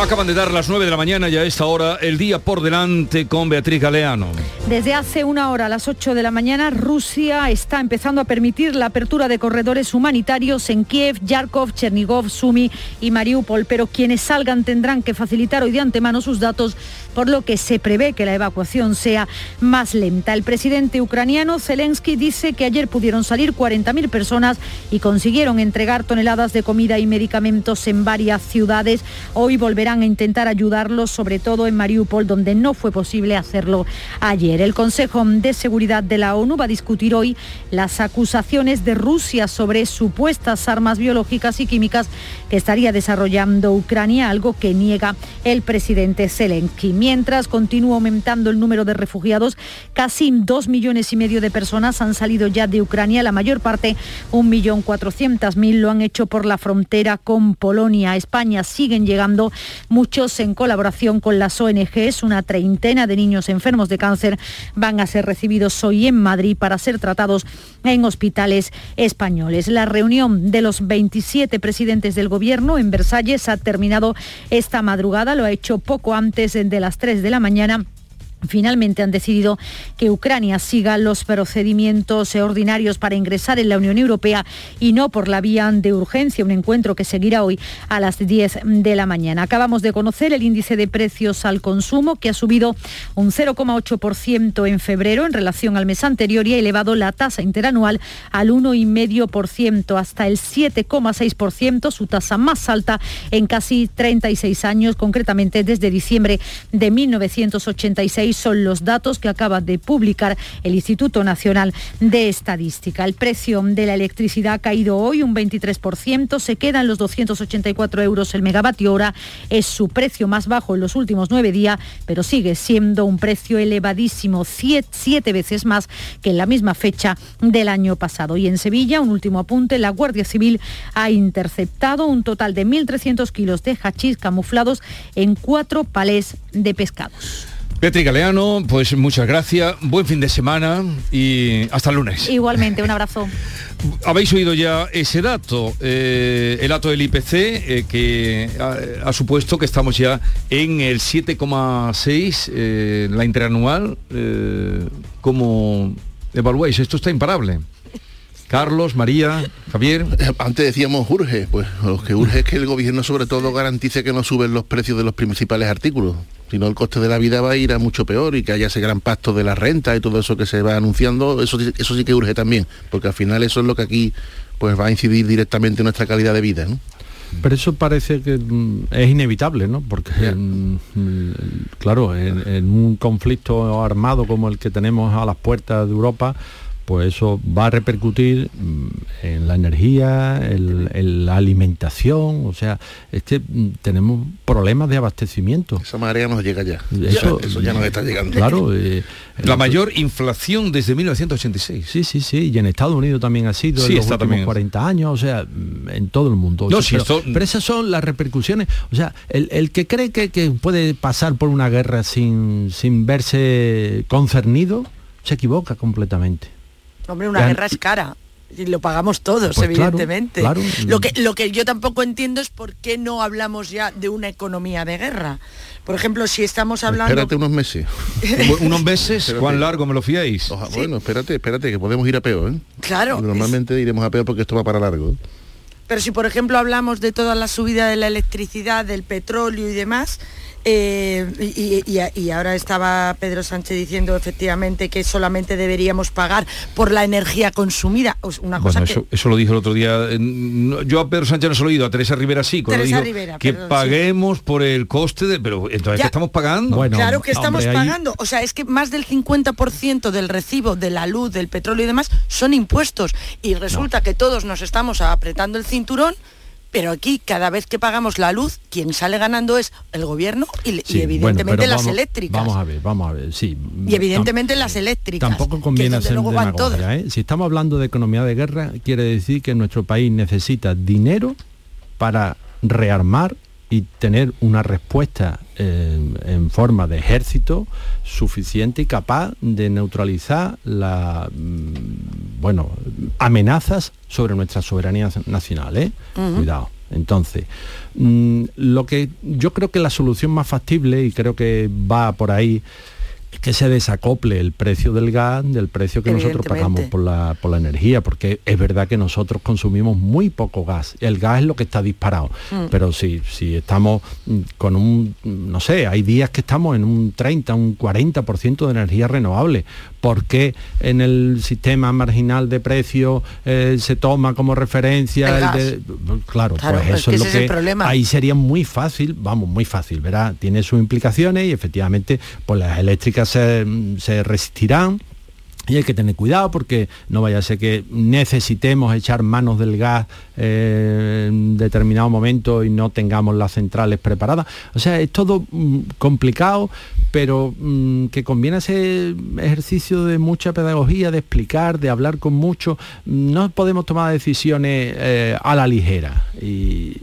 Acaban de dar las 9 de la mañana y a esta hora el día por delante con Beatriz Galeano. Desde hace una hora a las 8 de la mañana, Rusia está empezando a permitir la apertura de corredores humanitarios en Kiev, Yarkov, Chernigov, Sumi y Mariupol, pero quienes salgan tendrán que facilitar hoy de antemano sus datos, por lo que se prevé que la evacuación sea más lenta. El presidente ucraniano Zelensky dice que ayer pudieron salir 40.000 personas y consiguieron entregar toneladas de comida y medicamentos en varias ciudades. Hoy a intentar ayudarlos, sobre todo en Mariupol, donde no fue posible hacerlo ayer. El Consejo de Seguridad de la ONU va a discutir hoy las acusaciones de Rusia sobre supuestas armas biológicas y químicas que estaría desarrollando Ucrania, algo que niega el presidente Zelensky. Mientras continúa aumentando el número de refugiados, casi dos millones y medio de personas han salido ya de Ucrania, la mayor parte, un millón cuatrocientas mil, lo han hecho por la frontera con Polonia. España siguen llegando muchos en colaboración con las ONGs, una treintena de niños enfermos de cáncer van a ser recibidos hoy en Madrid para ser tratados en hospitales españoles. La reunión de los 27 presidentes del gobierno en Versalles ha terminado esta madrugada, lo ha hecho poco antes de las 3 de la mañana Finalmente han decidido que Ucrania siga los procedimientos ordinarios para ingresar en la Unión Europea y no por la vía de urgencia, un encuentro que seguirá hoy a las 10 de la mañana. Acabamos de conocer el índice de precios al consumo que ha subido un 0,8% en febrero en relación al mes anterior y ha elevado la tasa interanual al 1,5% hasta el 7,6%, su tasa más alta en casi 36 años, concretamente desde diciembre de 1986 son los datos que acaba de publicar el Instituto Nacional de Estadística. El precio de la electricidad ha caído hoy un 23%, se queda en los 284 euros el megavatio hora, es su precio más bajo en los últimos nueve días, pero sigue siendo un precio elevadísimo, siete, veces más que en la misma fecha del año pasado. Y en Sevilla, un último apunte, la Guardia Civil ha interceptado un total de 1.300 kilos de hachís camuflados en cuatro palés de pescados. Petri Galeano, pues muchas gracias, buen fin de semana y hasta el lunes. Igualmente, un abrazo. Habéis oído ya ese dato, eh, el dato del IPC, eh, que ha, supuesto que estamos ya en el 7,6, eh, la interanual. ¿Cómo evaluáis? Esto está imparable. Carlos, María, Javier. Antes decíamos urge, pues lo que urge es que el gobierno sobre todo garantice que no suben los precios de los principales artículos. Si no, el coste de la vida va a ir a mucho peor y que haya ese gran pacto de la renta y todo eso que se va anunciando, eso, eso sí que urge también, porque al final eso es lo que aquí pues va a incidir directamente en nuestra calidad de vida. Pero eso parece que mm, es inevitable, ¿no? Porque, mm, claro, en, un conflicto armado como el que tenemos a las puertas de Europa, pues eso va a repercutir mm, en la energía, en, la alimentación, o sea, es que mm, tenemos problemas de abastecimiento. Esa marea nos llega ya. Eso ya, nos está llegando. Claro. Eh, la mayor inflación desde 1986. Sí, sí, sí. Y en Estados Unidos también ha sido en los últimos 40 años, o sea, mm, en todo el mundo. pero, esas son las repercusiones. O sea, el, que cree que, que, puede pasar por una guerra sin, sin verse concernido, se equivoca completamente. Hombre, una guerra es cara. Y lo pagamos todos, pues evidentemente. Lo, que, lo que yo tampoco entiendo es por qué no hablamos ya de una economía de guerra. Por ejemplo, si estamos hablando... Espérate unos meses. ¿Unos meses? ¿Cuán largo me lo fiáis? Bueno, espérate, espérate, que podemos ir a peor, ¿eh? Claro. Normalmente iremos a peor porque esto va para largo. Pero si, por ejemplo, hablamos de toda la subida de la electricidad, del petróleo y demás, eh, y, ahora estaba Pedro Sánchez diciendo efectivamente que solamente deberíamos pagar por la energía consumida. Una cosa eso, lo dijo el otro día. Yo a Pedro Sánchez no se lo he oído, a Teresa Rivera sí, Teresa que paguemos por el coste de. Pero entonces ¿qué estamos pagando? Bueno, claro que estamos pagando. O sea, es que más del 50% del recibo de la luz, del petróleo y demás son impuestos. Y resulta que todos nos estamos apretando el cinturón pero aquí cada vez que pagamos la luz, quien sale ganando es el gobierno y, evidentemente las eléctricas. Vamos a ver, vamos a ver, sí. Y evidentemente las eléctricas. Tampoco conviene hacer demagogia, ¿eh? Si estamos hablando de economía de guerra, quiere decir que nuestro país necesita dinero para rearmar y tener una respuesta en forma de ejército suficiente y capaz de neutralizar las mm, bueno, amenazas sobre nuestra soberanía nacional. ¿eh? Cuidado. Entonces, mm, lo que yo creo que la solución más factible, y creo que va por ahí, que se desacople el precio del gas del precio que nosotros pagamos por la, por la energía, porque es verdad que nosotros consumimos muy poco gas. El gas es lo que está disparado. Mm. Pero si, si estamos mm, con un, no sé, hay días que estamos en un 30, un 40% de energía renovable. ¿Por qué en el sistema marginal de precio eh, se toma como referencia el, claro, pues eso es, lo que ahí sería muy fácil, vamos, muy fácil, ¿verdad? Tiene sus implicaciones y efectivamente pues las eléctricas se, se resistirán y hay que tener cuidado porque no vaya a ser que necesitemos echar manos del gas eh, en determinado momento y no tengamos las centrales preparadas. O sea, es todo mm, complicado, pero mm, que conviene ese ejercicio de mucha pedagogía, de explicar, de hablar con mucho. No podemos tomar decisiones eh, a la ligera y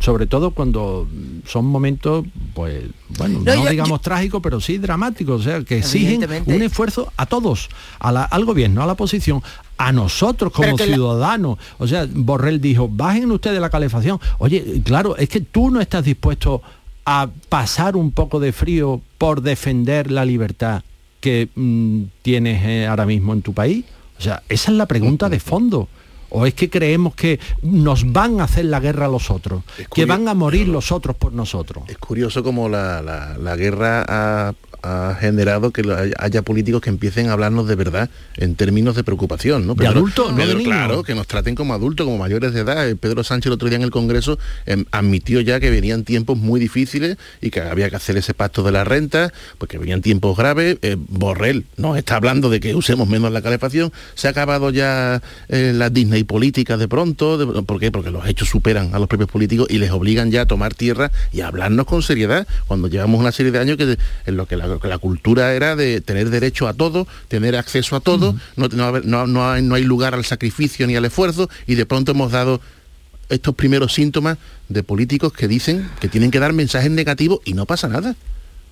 sobre todo cuando son momentos, pues, bueno, no, digamos trágicos, pero sí dramáticos, o sea, que exigen un esfuerzo a todos al gobierno, a la oposición, a nosotros como ciudadanos. O sea, Borrell dijo, bajen ustedes la calefacción. Oye, claro, es que tú no estás dispuesto a pasar un poco de frío por defender la libertad que mm, tienes eh, ahora mismo en tu país. O sea, esa es la pregunta de fondo. ¿O es que creemos que nos van a hacer la guerra los otros? Que van a morir los otros por nosotros. Es curioso como la, la guerra ha, ha generado que haya políticos que empiecen a hablarnos de verdad en términos de preocupación. ¿no? de adultos, no de Claro, que nos traten como adultos, como mayores de edad. Eh, Pedro Sánchez el otro día en el Congreso em, admitió ya que venían tiempos muy difíciles y que había que hacer ese pacto de la renta, porque venían tiempos graves. Eh, Borrell no está hablando de que usemos menos la calefacción. Se ha acabado ya eh, la Disney política de pronto. ¿Por qué? Porque los hechos superan a los propios políticos y les obligan ya a tomar tierra y a hablarnos con seriedad cuando llevamos una serie de años que en lo que la la cultura era de tener derecho a todo, tener acceso a todo, no, no, hay, no hay lugar al sacrificio ni al esfuerzo y de pronto hemos dado estos primeros síntomas de políticos que dicen que tienen que dar mensajes negativos y no pasa nada.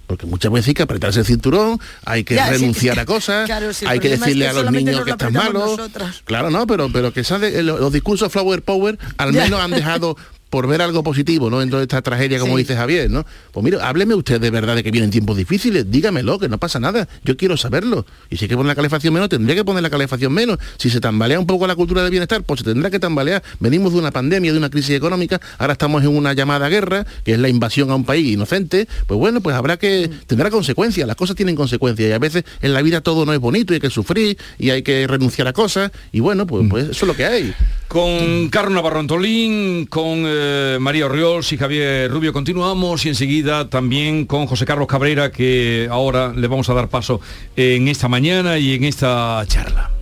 Porque muchas veces hay que apretarse el cinturón, hay que renunciar a cosas, hay que decirle a los niños que están malos. Claro, no, pero, pero que los, los discursos Flower Power al menos han dejado por ver algo positivo, ¿no? En toda esta tragedia, como dice Javier, ¿no? Pues mire, hábleme usted de verdad de que vienen tiempos difíciles, dígamelo, que no pasa nada, yo quiero saberlo. Y si hay que poner la calefacción menos, tendría que poner la calefacción menos. Si se tambalea un poco la cultura del bienestar, pues se tendrá que tambalear. Venimos de una pandemia, de una crisis económica, ahora estamos en una llamada guerra, que es la invasión a un país inocente, pues bueno, pues habrá que, tendrá consecuencias, las cosas tienen consecuencias y a veces en la vida todo no es bonito y hay que sufrir y hay que renunciar a cosas y bueno, pues, pues eso es lo que hay. Con Carlos Navarro Antolín, con eh, María Orriols y Javier Rubio continuamos y enseguida también con José Carlos Cabrera, que ahora le vamos a dar paso en esta mañana y en esta charla.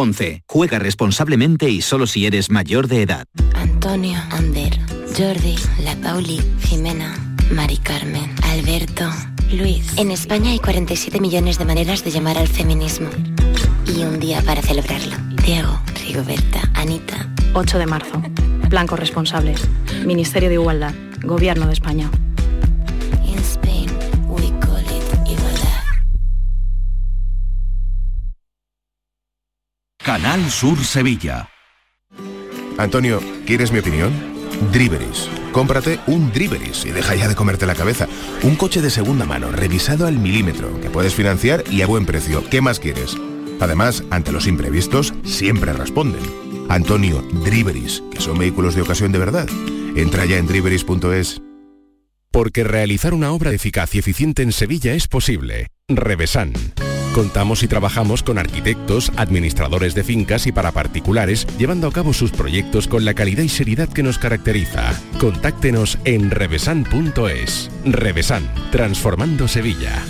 11. Juega responsablemente y solo si eres mayor de edad. Antonio, Ander, Jordi, La Pauli, Jimena, Mari Carmen, Alberto, Luis. En España hay 47 millones de maneras de llamar al feminismo. Y un día para celebrarlo. Diego, Rigoberta, Anita. 8 de marzo. Plan Corresponsables. Ministerio de Igualdad. Gobierno de España. Canal Sur Sevilla. Antonio, ¿quieres mi opinión? Driveris. Cómprate un Driveris y deja ya de comerte la cabeza. Un coche de segunda mano, revisado al milímetro, que puedes financiar y a buen precio. ¿Qué más quieres? Además, ante los imprevistos, siempre responden. Antonio, Driveris, que son vehículos de ocasión de verdad. Entra ya en driveris.es. Porque realizar una obra eficaz y eficiente en Sevilla es posible. Revesan. Contamos y trabajamos con arquitectos, administradores de fincas y para particulares, llevando a cabo sus proyectos con la calidad y seriedad que nos caracteriza. Contáctenos en revesan.es. Revesan, transformando Sevilla.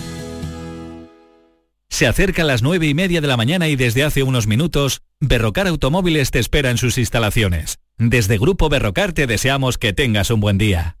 Se acerca las nueve y media de la mañana y desde hace unos minutos, Berrocar Automóviles te espera en sus instalaciones. Desde Grupo Berrocar te deseamos que tengas un buen día.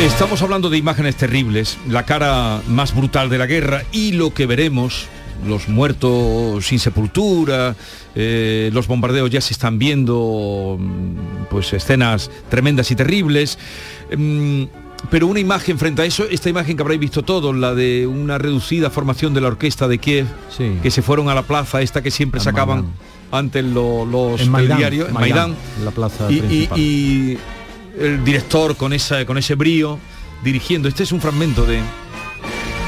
Estamos hablando de imágenes terribles, la cara más brutal de la guerra y lo que veremos, los muertos sin sepultura, eh, los bombardeos ya se están viendo, mm, pues escenas tremendas y terribles. Mm, pero una imagen frente a eso, esta imagen que habréis visto todos, la de una reducida formación de la orquesta de Kiev, que se fueron a la plaza, esta que siempre sacaban antes lo- los En Maidán, en Maidán, la plaza y, y- principal. y el director con esa con ese brío dirigiendo. Este es un fragmento de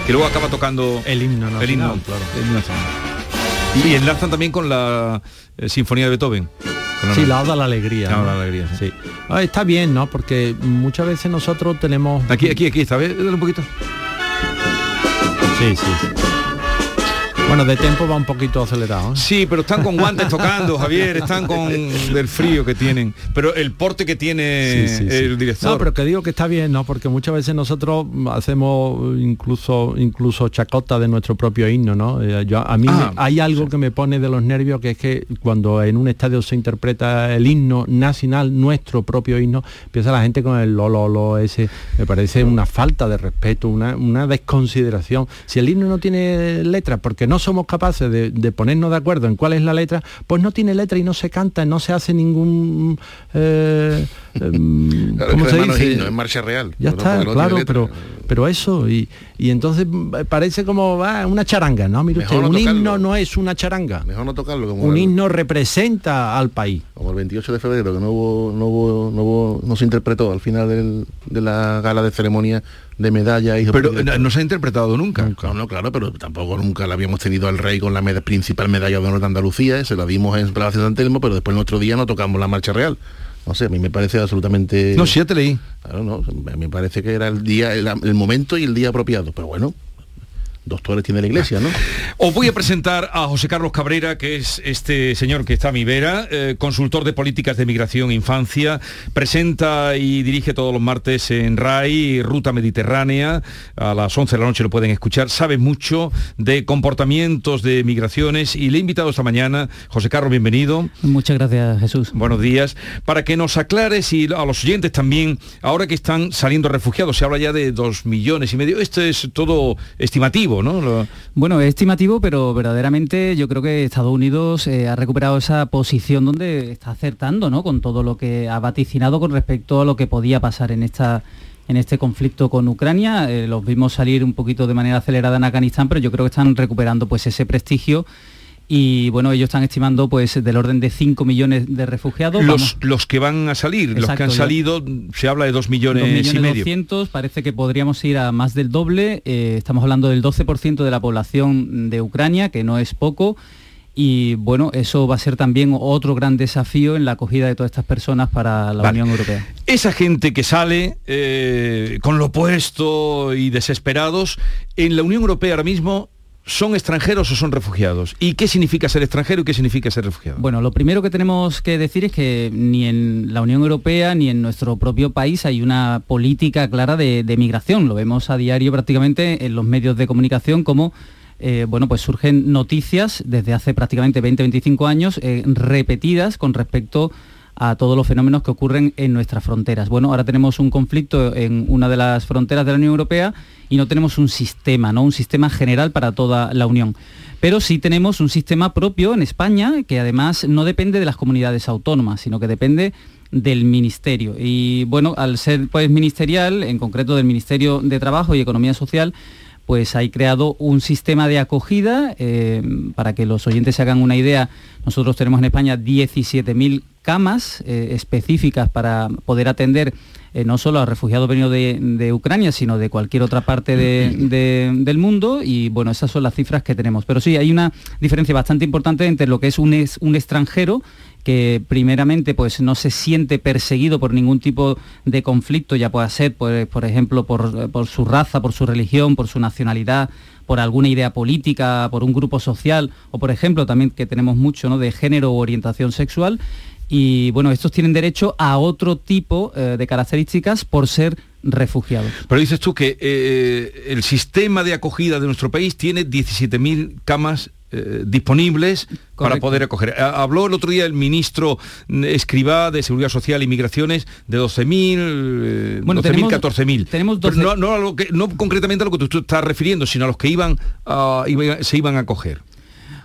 que luego acaba tocando el himno el nacional, himno, claro. el himno nacional. Y enlazan también con la eh, sinfonía de Beethoven. Sí, la Oda a la alegría. La ¿no? La alegría, sí. Ah, está bien, ¿no? Porque muchas veces nosotros tenemos... Aquí, aquí, aquí está. Dale un poquito. Sí, sí. Bueno, de tiempo va un poquito acelerado. ¿eh? Sí, pero están con guantes tocando, Javier, están con del frío que tienen. Pero el porte que tiene Sí, sí, sí. el director. No, pero que digo que está bien, ¿no? Porque muchas veces nosotros hacemos incluso incluso chacota de nuestro propio himno, ¿no? Eh, yo- a mí Ah, me- hay algo que me pone de los nervios, que es que cuando en un estadio se interpreta el himno nacional, nuestro propio himno, empieza la gente con el lo, lo, lo, ese. Me parece una falta de respeto, una, una desconsideración. Si el himno no tiene letra, porque no somos capaces de, ponernos de acuerdo en cuál es la letra, pues no tiene letra y no se canta, no se hace ningún... eh, em, Claro, ¿Cómo es se dice? himno, es marcha real. Ya Pero está, no claro, letra. pero, pero eso, y, y entonces mm, parece como ah, una charanga, ¿no? Mire usted, no un tocarlo. himno no es una charanga. Mejor no tocarlo como Un el- himno representa al país. Como el 28 de febrero, que no hubo, no hubo, no hubo- no se interpretó al final del- de la gala de ceremonia de medalla y Pero no, no se ha interpretado nunca. No, no, claro, pero tampoco nunca la habíamos tenido al rey con la meda- principal medalla de honor de Andalucía, eh, se la dimos en Palacio de San Telmo, pero después en otro día no tocamos la marcha real. No sé, a mí me parece absolutamente... No, sí, ya te leí. Claro, no, a mí me parece que era el día, el, el momento y el día apropiado, pero bueno, doctores tiene la iglesia, ¿no? Os voy a presentar a José Carlos Cabrera, que es este señor que está a mi vera, eh, consultor de políticas de migración e infancia, presenta y dirige todos los martes en RAI, Ruta Mediterránea, a las 11 de la noche lo pueden escuchar, sabe mucho de comportamientos de migraciones y le he invitado esta mañana, José Carlos, bienvenido. Muchas gracias, Jesús. Buenos días. Para que nos aclares y a los oyentes también, ahora que están saliendo refugiados, se habla ya de dos millones y medio, esto es todo estimativo, ¿no? Bueno, es estimativo, pero verdaderamente yo creo que Estados Unidos eh, ha recuperado esa posición donde está acertando, ¿no? Con todo lo que ha vaticinado con respecto a lo que podía pasar en esta en este conflicto con Ucrania. Eh, los vimos salir un poquito de manera acelerada en Afganistán, pero yo creo que están recuperando pues ese prestigio. Y bueno, ellos están estimando pues del orden de 5 millones de refugiados. Los, Vamos- los que van a salir, los que han salido, se habla de dos millones, Dos millones y medio. 200, parece que podríamos ir a más del doble. eh, estamos hablando del 12% de la población de Ucrania, que no es poco. Y bueno, eso va a ser también otro gran desafío en la acogida de todas estas personas para la Vale. Unión Europea. Esa gente que sale eh, con lo puesto y desesperados, en la Unión Europea ahora mismo, ¿son extranjeros o son refugiados? ¿Y qué significa ser extranjero y qué significa ser refugiado? Bueno, lo primero que tenemos que decir es que ni en la Unión Europea ni en nuestro propio país hay una política clara de, migración. Lo vemos a diario prácticamente en los medios de comunicación como eh, bueno, pues surgen noticias desde hace prácticamente 20-25 años eh, repetidas con respecto todos los fenómenos que ocurren en nuestras fronteras. Bueno, ahora tenemos un conflicto en una de las fronteras de la Unión Europea y no tenemos un sistema, ¿no? Un sistema general para toda la Unión. Pero sí tenemos un sistema propio en España que además no depende de las comunidades autónomas, sino que depende del ministerio. Y bueno, al ser pues ministerial, en concreto del Ministerio de Trabajo y Economía Social, pues hay creado un sistema de acogida. Eh, para que los oyentes se hagan una idea, nosotros tenemos en España 17.000 camas eh, específicas para poder atender eh, no solo a refugiados venidos de, Ucrania, sino de cualquier otra parte del mundo. Y bueno, esas son las cifras que tenemos. Pero sí, hay una diferencia bastante importante entre lo que es un, un extranjero que primeramente pues no se siente perseguido por ningún tipo de conflicto, ya pueda ser pues, por ejemplo por, su raza, por su religión, por su nacionalidad, por alguna idea política, por un grupo social o por ejemplo también que tenemos mucho ¿no? de género o orientación sexual y bueno, estos tienen derecho a otro tipo eh, de características por ser refugiados. Pero dices tú que eh, el sistema de acogida de nuestro país tiene 17.000 camas eh, disponibles para poder acoger. Habló el otro día el ministro Escribá de Seguridad Social y Migraciones de 12.000, eh, bueno, 12.000, 14.000. Tenemos no, no, no, concretamente a lo que tú, estás refiriendo, sino a los que iban, se iban a acoger.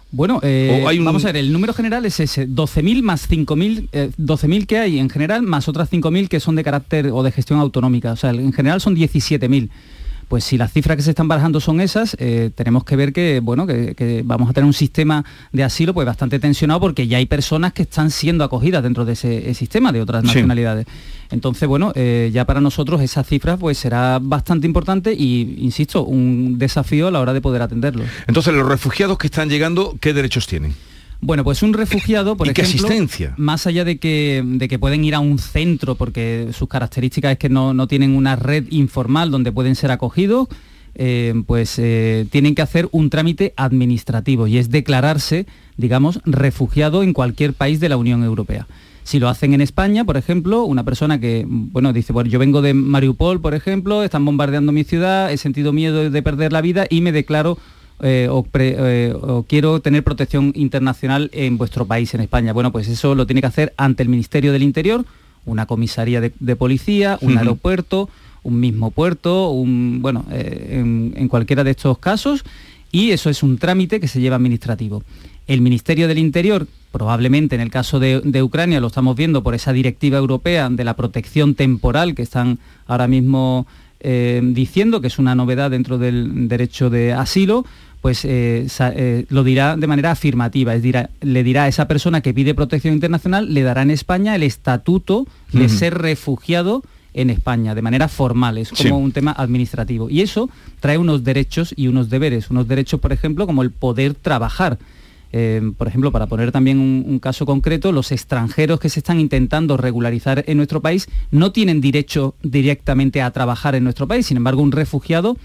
Bueno, eh, vamos a ver, el número general es ese, 12.000 más 5.000, 12.000 que hay en general, más otras 5.000 que son de carácter o de gestión autonómica. O sea, en general son 17.000 pues si las cifras que se están barajando son esas, eh, tenemos que ver que, bueno, que, vamos a tener un sistema de asilo pues bastante tensionado porque ya hay personas que están siendo acogidas dentro de ese, sistema de otras nacionalidades. Entonces, bueno, eh, ya para nosotros esa cifra pues será bastante importante y, insisto, un desafío a la hora de poder atenderlo. Entonces, los refugiados que están llegando, ¿qué derechos tienen? Bueno, pues un refugiado, por ¿Y ejemplo, qué asistencia? más allá de que, de que pueden ir a un centro, porque sus características es que no, tienen una red informal donde pueden ser acogidos, eh, pues eh, tienen que hacer un trámite administrativo y es declararse, digamos, refugiado en cualquier país de la Unión Europea. Si lo hacen en España, por ejemplo, una persona que, bueno, dice, bueno, yo vengo de Mariupol, por ejemplo, están bombardeando mi ciudad, he sentido miedo de perder la vida y me declaro eh, eh, o, quiero tener protección internacional en vuestro país, en España. Bueno, pues eso lo tiene que hacer ante el Ministerio del Interior, una comisaría de, policía, un aeropuerto, un mismo puerto, un, bueno, eh, en, cualquiera de estos casos, y eso es un trámite que se lleva administrativo. El Ministerio del Interior, probablemente en el caso de, de, Ucrania, lo estamos viendo por esa directiva europea de la protección temporal que están ahora mismo diciendo, que es una novedad dentro del derecho de asilo, pues eh, eh, lo dirá de manera afirmativa, es decir, le dirá a esa persona que pide protección internacional, le dará en España el estatuto de ser refugiado en España, de manera formal, es como un tema administrativo. Y eso trae unos derechos y unos deberes, unos derechos, por ejemplo, como el poder trabajar. Eh, por ejemplo, para poner también un, caso concreto, los extranjeros que se están intentando regularizar en nuestro país no tienen derecho directamente a trabajar en nuestro país, sin embargo, un refugiado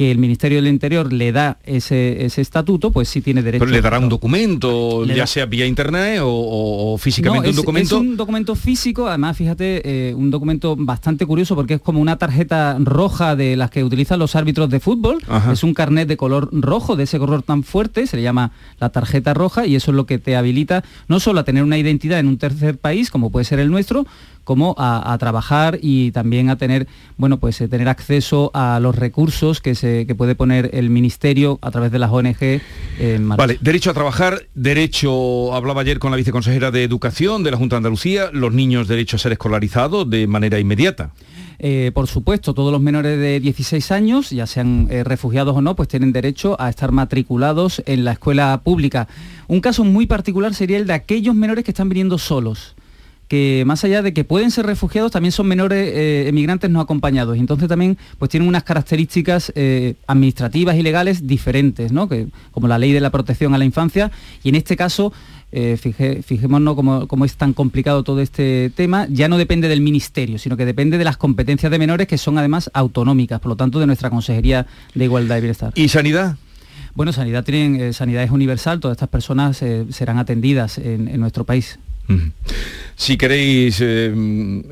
que el Ministerio del Interior le da ese, estatuto, pues sí tiene derecho. Pero le dará un documento, ya sea vía internet o, físicamente un documento. Es un documento físico, además, fíjate, eh, un documento bastante curioso porque es como una tarjeta roja de las que utilizan los árbitros de fútbol. Es un carnet de color rojo, de ese color tan fuerte, se le llama la tarjeta roja y eso es lo que te habilita no solo a tener una identidad en un tercer país, como puede ser el nuestro, como a, trabajar y también a tener, bueno, pues eh, tener acceso a los recursos que, se, puede poner el Ministerio a través de las ONG. vale, derecho a trabajar, derecho, hablaba ayer con la viceconsejera de Educación de la Junta de Andalucía, los niños derecho a ser escolarizados de manera inmediata. Eh, por supuesto, todos los menores de 16 años, ya sean eh, refugiados o no, pues tienen derecho a estar matriculados en la escuela pública. Un caso muy particular sería el de aquellos menores que están viniendo solos que más allá de que pueden ser refugiados, también son menores eh, emigrantes no acompañados. Y entonces también pues tienen unas características eh, administrativas y legales diferentes, ¿no? que, como la ley de la protección a la infancia. Y en este caso, eh, fijémonos cómo, es tan complicado todo este tema, ya no depende del ministerio, sino que depende de las competencias de menores que son además autonómicas, por lo tanto de nuestra Consejería de Igualdad y Bienestar. ¿Y sanidad? Bueno, sanidad, tienen, sanidad es universal, todas estas personas serán atendidas en nuestro país. Si queréis eh,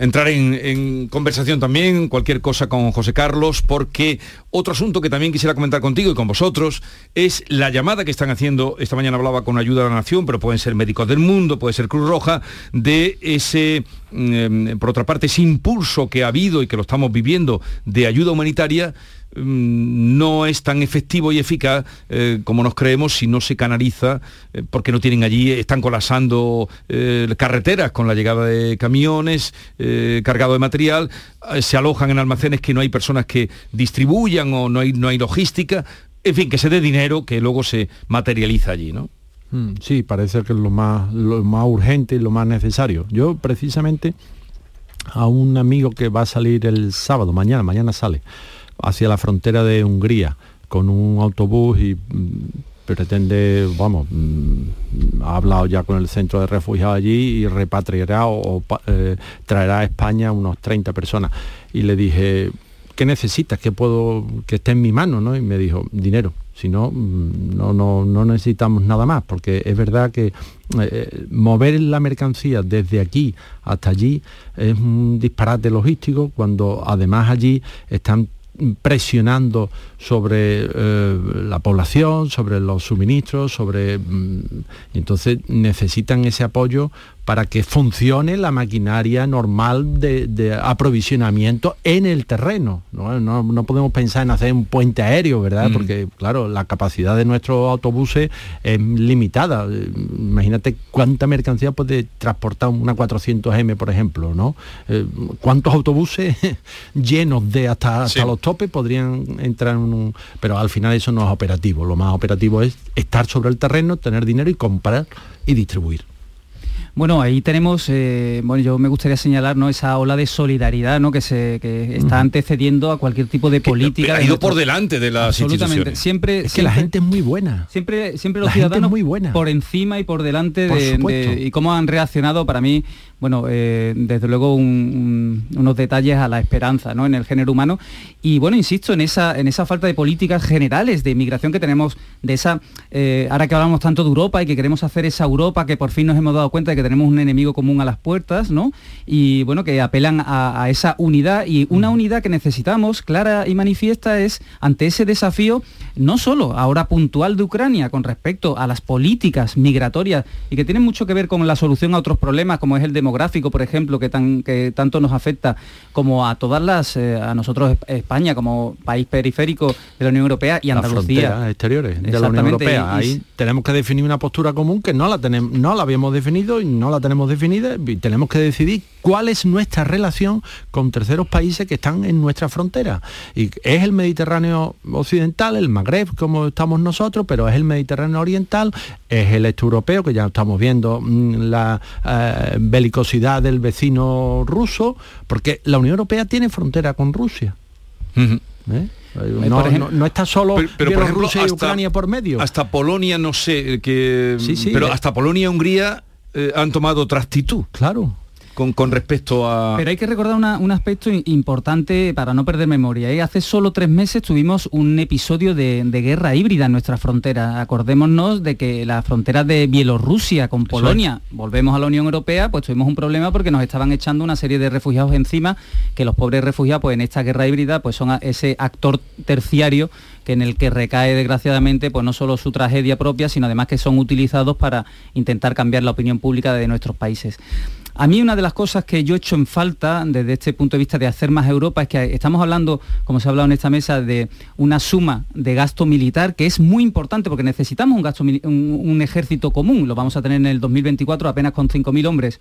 entrar en, conversación también, cualquier cosa con José Carlos, porque otro asunto que también quisiera comentar contigo y con vosotros es la llamada que están haciendo, esta mañana hablaba con Ayuda a la Nación, pero pueden ser Médicos del Mundo, puede ser Cruz Roja, de ese, eh, por otra parte, ese impulso que ha habido y que lo estamos viviendo de ayuda humanitaria Mm, no es tan efectivo y eficaz eh, como nos creemos si no se canaliza, eh, porque no tienen allí, están colapsando eh, carreteras con la llegada de camiones cargados de material, se alojan en almacenes que no hay personas que distribuyan o no hay, no hay logística, en fin, que se dé dinero que luego se materializa allí, ¿no? Mm, sí, parece que es lo más, lo más urgente y lo más necesario. Yo precisamente a un amigo que va a salir el sábado, mañana, mañana sale, hacia la frontera de Hungría con un autobús y mm, pretende, vamos, mm, ha hablado ya con el centro de refugiados allí y repatriará o, eh, traerá a España unos 30 personas. Y le dije, ¿qué necesitas? ¿Qué puedo, que esté en mi mano? ¿no? Y me dijo, dinero. Si no, mm, no, no, no necesitamos nada más, porque es verdad que eh, mover la mercancía desde aquí hasta allí es un disparate logístico, cuando además allí están presionando sobre eh, la población, sobre los suministros, sobre... Mm, entonces necesitan ese apoyo para que funcione la maquinaria normal de, aprovisionamiento en el terreno. ¿no? podemos pensar en hacer un puente aéreo, ¿verdad? Mm. Porque, claro, la capacidad de nuestros autobuses es limitada. Imagínate cuánta mercancía puede transportar una 400M, por ejemplo, ¿no? Eh, ¿Cuántos autobuses llenos de hasta, hasta los topes podrían entrar en un... Pero al final eso no es operativo. Lo más operativo es estar sobre el terreno, tener dinero y comprar y distribuir. Bueno, ahí tenemos, eh, bueno, yo me gustaría señalar ¿no? esa ola de solidaridad ¿no? que, se, está antecediendo a cualquier tipo de política. ha ido por delante de las Absolutamente. Siempre, es que la gente es muy buena. Siempre, siempre los ciudadanos muy buena. por encima y por delante de, y cómo han reaccionado para mí bueno, eh, desde luego unos detalles a la esperanza ¿no? en el género humano. Y bueno, insisto, en esa, en esa falta de políticas generales de inmigración que tenemos, de esa, eh, ahora que hablamos tanto de Europa y que queremos hacer esa Europa, que por fin nos hemos dado cuenta de que tenemos un enemigo común a las puertas, ¿no? Y bueno, que apelan a, a esa unidad y una unidad que necesitamos, clara y manifiesta, es ante ese desafío, no solo ahora puntual de Ucrania con respecto a las políticas migratorias y que tienen mucho que ver con la solución a otros problemas como es el de demográfico, por ejemplo, que, tan, que tanto nos afecta como a todas las, eh, a nosotros España como país periférico de la Unión Europea y Andalucía. Las exteriores de la Unión Europea. Ahí tenemos que definir una postura común que no la tenemos, no la habíamos definido y no la tenemos definida y tenemos que decidir cuál es nuestra relación con terceros países que están en nuestra frontera. Y es el Mediterráneo occidental, el Magreb, como estamos nosotros, pero es el Mediterráneo oriental, es el este europeo, que ya estamos viendo mm, la eh, belicosidad del vecino ruso, porque la Unión Europea tiene frontera con Rusia. ¿Eh? No, está solo pero, por ejemplo, y Ucrania por medio. Hasta Polonia, no sé, que, sí, sí, pero eh. hasta Polonia y Hungría han tomado otra actitud. Claro con, respecto a... Pero hay que recordar un aspecto importante para no perder memoria. ¿eh? Hace solo tres meses tuvimos un episodio de, guerra híbrida en nuestra frontera. Acordémonos de que la frontera de Bielorrusia con Polonia, volvemos a la Unión Europea, pues tuvimos un problema porque nos estaban echando una serie de refugiados encima, que los pobres refugiados pues en esta guerra híbrida pues son ese actor terciario que en el que recae desgraciadamente pues no solo su tragedia propia, sino además que son utilizados para intentar cambiar la opinión pública de nuestros países. A mí una de las cosas que yo he hecho en falta desde este punto de vista de hacer más Europa es que estamos hablando, como se ha hablado en esta mesa, de una suma de gasto militar que es muy importante porque necesitamos un, gasto, un, ejército común. Lo vamos a tener en el 2024 apenas con 5.000 hombres.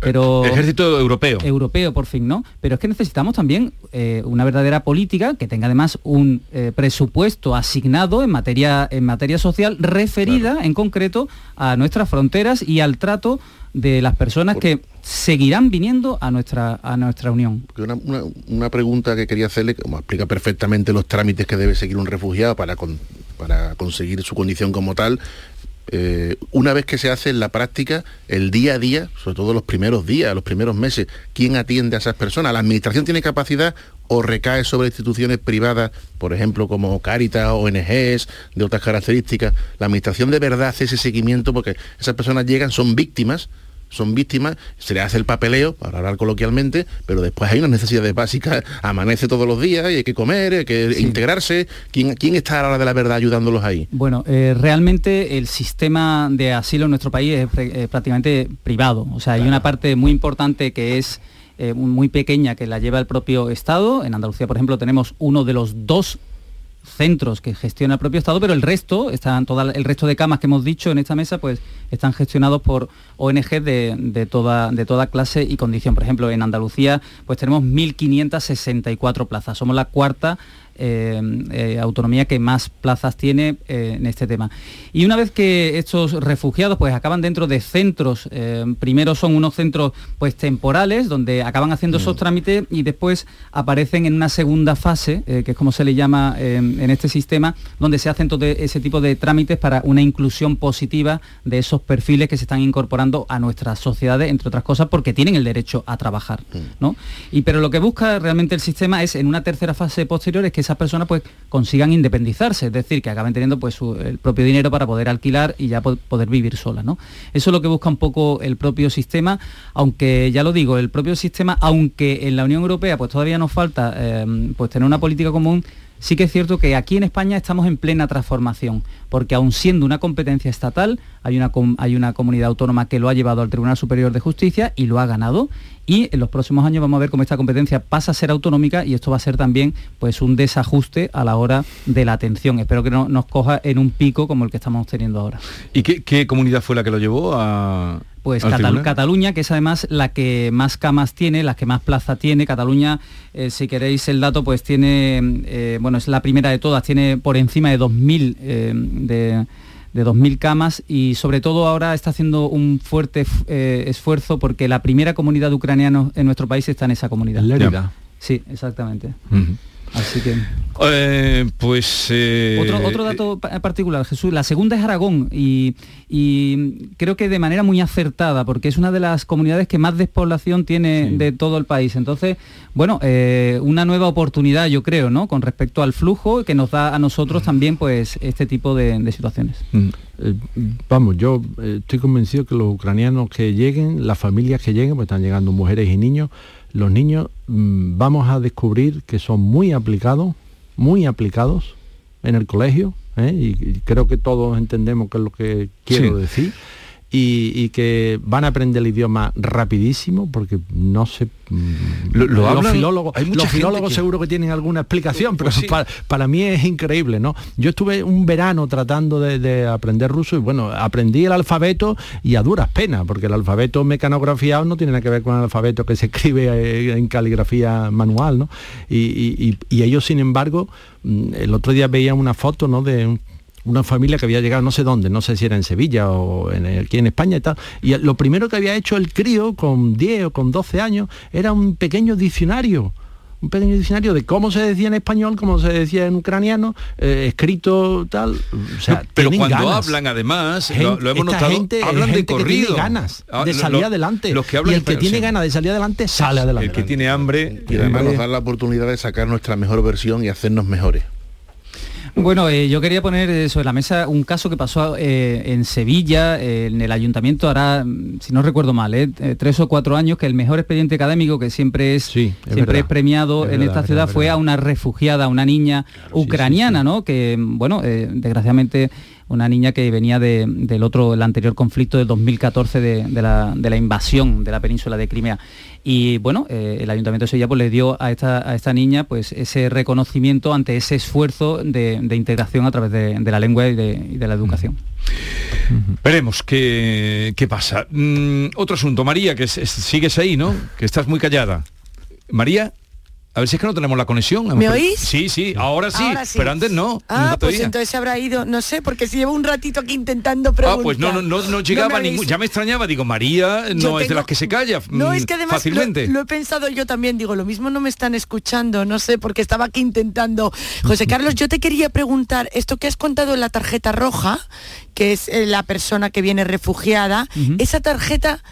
Pero, ejército europeo. Europeo, por fin, ¿no? Pero es que necesitamos también eh, una verdadera política que tenga además un eh, presupuesto asignado en materia, en materia social referida en concreto a nuestras fronteras y al trato de las personas que seguirán viniendo a nuestra, a nuestra unión. Una, pregunta que quería hacerle, como explica perfectamente los trámites que debe seguir un refugiado para, para conseguir su condición como tal, eh, una vez que se hace en la práctica, el día a día, sobre todo los primeros días, los primeros meses, ¿quién atiende a esas personas? ¿La administración tiene capacidad o recae sobre instituciones privadas, por ejemplo, como Caritas, ONGs, de otras características? ¿La administración de verdad hace ese seguimiento porque esas personas llegan, son víctimas, son víctimas, se le hace el papeleo, para hablar coloquialmente, pero después hay unas necesidades básicas, amanece todos los días y hay que comer, hay que integrarse. ¿Quién, ¿Quién está a la hora de la verdad ayudándolos ahí? Bueno, eh, realmente el sistema de asilo en nuestro país es eh, prácticamente privado. O sea, hay una parte muy importante que es eh, muy pequeña que la lleva el propio Estado. En Andalucía, por ejemplo, tenemos uno de los dos centros que gestiona el propio Estado, pero el resto, están toda, el resto de camas que hemos dicho en esta mesa, pues están gestionados por ONG de, toda, de toda clase y condición. Por ejemplo, en Andalucía, pues tenemos 1.564 plazas. Somos la cuarta eh, eh, autonomía que más plazas tiene eh, en este tema. Y una vez que estos refugiados pues acaban dentro de centros, primero son unos centros pues temporales donde acaban haciendo esos mm. trámites y después aparecen en una segunda fase, que es como se le llama en este sistema, donde se hacen todo ese tipo de trámites para una inclusión positiva de esos perfiles que se están incorporando a nuestras sociedades, entre otras cosas, porque tienen el derecho a trabajar. Mm. ¿no? Y pero lo que busca realmente el sistema es en una tercera fase posterior es que esas personas pues consigan independizarse, es decir, que acaben teniendo pues el propio dinero para poder alquilar y ya poder vivir solas, ¿no? Eso es lo que busca un poco el propio sistema, aunque ya lo digo, el propio sistema, aunque en la Unión Europea pues todavía nos falta eh, pues tener una política común, sí que es cierto que aquí en España estamos en plena transformación, porque aun siendo una competencia estatal, hay una, hay una comunidad autónoma que lo ha llevado al Tribunal Superior de Justicia y lo ha ganado. Y en los próximos años vamos a ver cómo esta competencia pasa a ser autonómica y esto va a ser también pues, un desajuste a la hora de la atención. Espero que no nos coja en un pico como el que estamos teniendo ahora. ¿Y qué comunidad fue la que lo llevó a, pues Cataluña, que es además la que más camas tiene, la que más plaza tiene. Cataluña, eh, si queréis el dato, pues tiene, eh, bueno, es la primera de todas, tiene por encima de 2.000 eh, de, 2.000 camas y sobre todo ahora está haciendo un fuerte esfuerzo porque la primera comunidad de ucranianos en nuestro país está en esa comunidad. Sí, exactamente. Así que... Eh, pues... Eh, otro, dato particular, Jesús. La segunda es Aragón y, creo que de manera muy acertada, porque es una de las comunidades que más despoblación tiene de todo el país. Entonces, bueno, eh, una nueva oportunidad, yo creo, ¿no? Con respecto al flujo que nos da a nosotros también, pues, este tipo de, de situaciones. Mm. vamos, yo estoy convencido que los ucranianos que lleguen, las familias que lleguen, pues están llegando mujeres y niños, los niños mm, vamos a descubrir que son muy aplicados, muy aplicados en el colegio, ¿eh? y, creo que todos entendemos qué es lo que quiero decir y, que van a aprender el idioma rapidísimo porque no sé mm, lo, los filólogos los filólogos seguro que tienen alguna explicación pero pues para, mí es increíble no yo estuve un verano tratando de, aprender ruso y bueno aprendí el alfabeto y a duras penas porque el alfabeto mecanografiado no tiene nada que ver con el alfabeto que se escribe en caligrafía manual no y, y ellos sin embargo mm, el otro día veía una foto no de una familia que había llegado no sé dónde, no sé si era en Sevilla o en, aquí en España y tal. Y lo primero que había hecho el crío con 10 o con 12 años era un pequeño diccionario un pequeño diccionario de cómo se decía en español, cómo se decía en ucraniano, eh, escrito tal. O sea, pero cuando hablan además, lo, hemos notado, hablan de corrido. ganas ah, de salir adelante. Los que hablan y el que tiene ganas de salir adelante sale adelante. El que tiene hambre. Y además nos da la oportunidad de sacar nuestra mejor versión y hacernos mejores. Bueno, eh, yo quería poner eh, sobre la mesa un caso que pasó eh, en Sevilla, en el ayuntamiento, ahora, mm, si no recuerdo mal, tres o cuatro años, que el mejor expediente académico que siempre es, siempre es premiado en esta ciudad fue a una refugiada, una niña ucraniana, ¿no? Que, bueno, desgraciadamente una niña que venía del otro, el anterior conflicto del 2014 de, la, invasión de la península de Crimea. Y bueno, eh, el Ayuntamiento de Sevilla pues, le dio a esta, a esta niña pues, ese reconocimiento ante ese esfuerzo de, integración a través de, la lengua y de, la educación. Veremos qué, qué pasa. Mm, otro asunto, María, que sigues ahí, ¿no? Que estás muy callada. María. A ver si es que no tenemos la conexión. ¿Me oís? Sí, sí, ahora sí, pero antes no. Ah, pues entonces habrá ido, no sé, porque si llevo un ratito aquí intentando preguntar. Ah, pues no, no, no, llegaba ningún, ya me extrañaba, digo, María no es de las que se calla no, es que además fácilmente. Lo, he pensado yo también, digo, lo mismo no me están escuchando, no sé, porque estaba aquí intentando. José Carlos, yo te quería preguntar, esto que has contado en la tarjeta roja, que es eh, la persona que viene refugiada, esa tarjeta,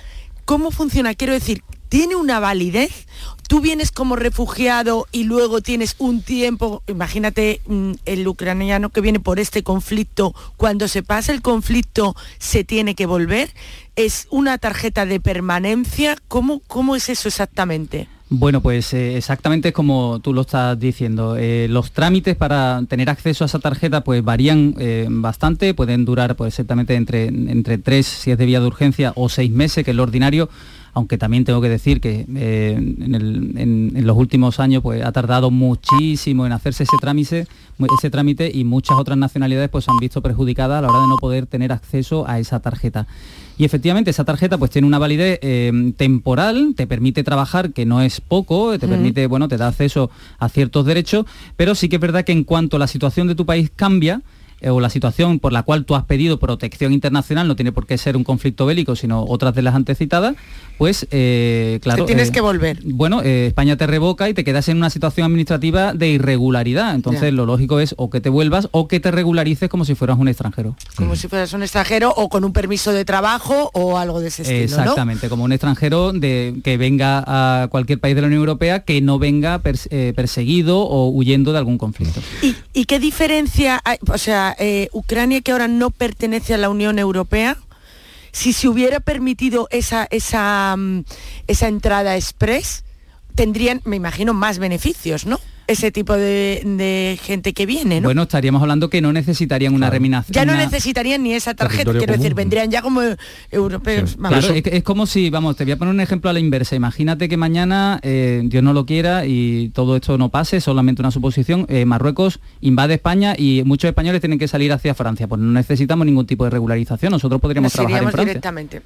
¿cómo funciona? Quiero decir, ¿tiene una validez? Tú vienes como refugiado y luego tienes un tiempo, imagínate mm, el ucraniano que viene por este conflicto, cuando se pasa el conflicto se tiene que volver. ¿Es una tarjeta de permanencia? ¿Cómo, cómo es eso exactamente? Bueno, pues eh, exactamente como tú lo estás diciendo. Eh, los trámites para tener acceso a esa tarjeta pues varían eh, bastante, pueden durar pues exactamente entre, entre tres si es de vía de urgencia o seis meses, que es lo ordinario, aunque también tengo que decir que en, los últimos años pues ha tardado muchísimo en hacerse ese trámite, ese trámite y muchas otras nacionalidades pues han visto perjudicadas a la hora de no poder tener acceso a esa tarjeta. Y efectivamente esa tarjeta pues tiene una validez eh, temporal, te permite trabajar, que no es poco, te permite, bueno, te da acceso a ciertos derechos, pero sí que es verdad que en cuanto la situación de tu país cambia, eh, o la situación por la cual tú has pedido protección internacional, no tiene por qué ser un conflicto bélico, sino otras de las antecitadas, pues eh, claro... tienes que volver. Bueno, España te revoca y te quedas en una situación administrativa de irregularidad. Entonces lo lógico es o que te vuelvas o que te regularices como si fueras un extranjero. Como si fueras un extranjero o con un permiso de trabajo o algo de ese estilo. Exactamente, como un extranjero de, que venga a cualquier país de la Unión Europea que no venga perseguido o huyendo de algún conflicto. ¿Y, ¿Y, qué diferencia hay? O sea, eh, Ucrania que ahora no pertenece a la Unión Europea, si se hubiera permitido esa, esa, mm, esa entrada express, tendrían, me imagino, más beneficios, ¿no? Ese tipo de, gente que viene, ¿no? Bueno, estaríamos hablando que no necesitarían una reminación. Ya no necesitarían ni esa tarjeta, quiero decir, vendrían ya como europeos. Claro, es, como si, vamos, te voy a poner un ejemplo a la inversa. Imagínate que mañana, eh, Dios no lo quiera, y todo esto no pase, solamente una suposición, eh, Marruecos invade España y muchos españoles tienen que salir hacia Francia. Pues no necesitamos ningún tipo de regularización, nosotros podríamos trabajar en Francia. directamente.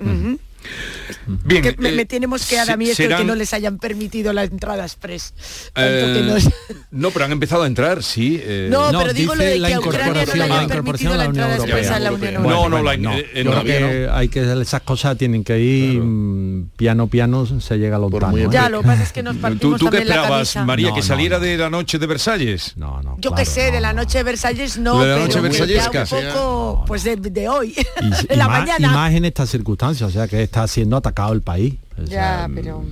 Bien, me, eh, tenemos que dar a mí esto que no les hayan permitido la entrada express. No, pero han empezado a entrar, sí. Eh. No, pero digo lo de que a Ucrania no le hayan permitido la entrada expresa en la Unión Europea. No, no, la, no. Eh, no, que hay que esas cosas tienen que ir mm, piano piano se llega a los planos. Ya, lo que pasa es que nos partimos ¿Tú, tú qué esperabas, María, que saliera de la noche de Versalles? No, no. Yo qué sé, de la noche de Versalles no, de la noche versallesca. un poco pues de, hoy, de la mañana. Y más en estas circunstancias, o sea que está siendo atacado el país. Ya, pero...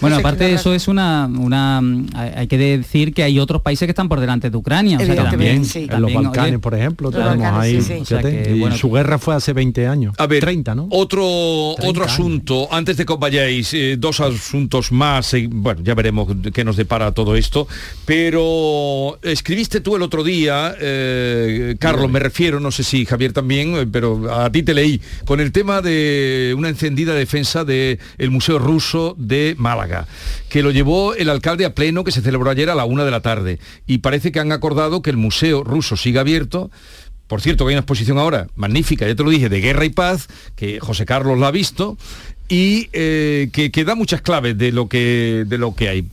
Bueno, aparte de eso es una, una... Hay que decir que hay otros países que están por delante de Ucrania. O sea, también, en los Balcanes, por ejemplo, tenemos ahí... y su guerra fue hace 20 años. A ver, 30, ¿no? Otro, otro asunto, antes de que os vayáis, eh, dos asuntos más, eh, bueno, ya veremos qué nos depara todo esto, pero escribiste tú el otro día, eh, Carlos, me refiero, no sé si Javier también, pero a ti te leí, con el tema de una encendida defensa del Museo Ruso de Málaga, que lo llevó el alcalde a pleno que se celebró ayer a la una de la tarde. Y parece que han acordado que el Museo Ruso siga abierto por cierto, que hay una exposición ahora magnífica, ya te lo dije, de guerra y paz, que José Carlos la ha visto, y eh, que, da muchas claves de lo que de lo que hay.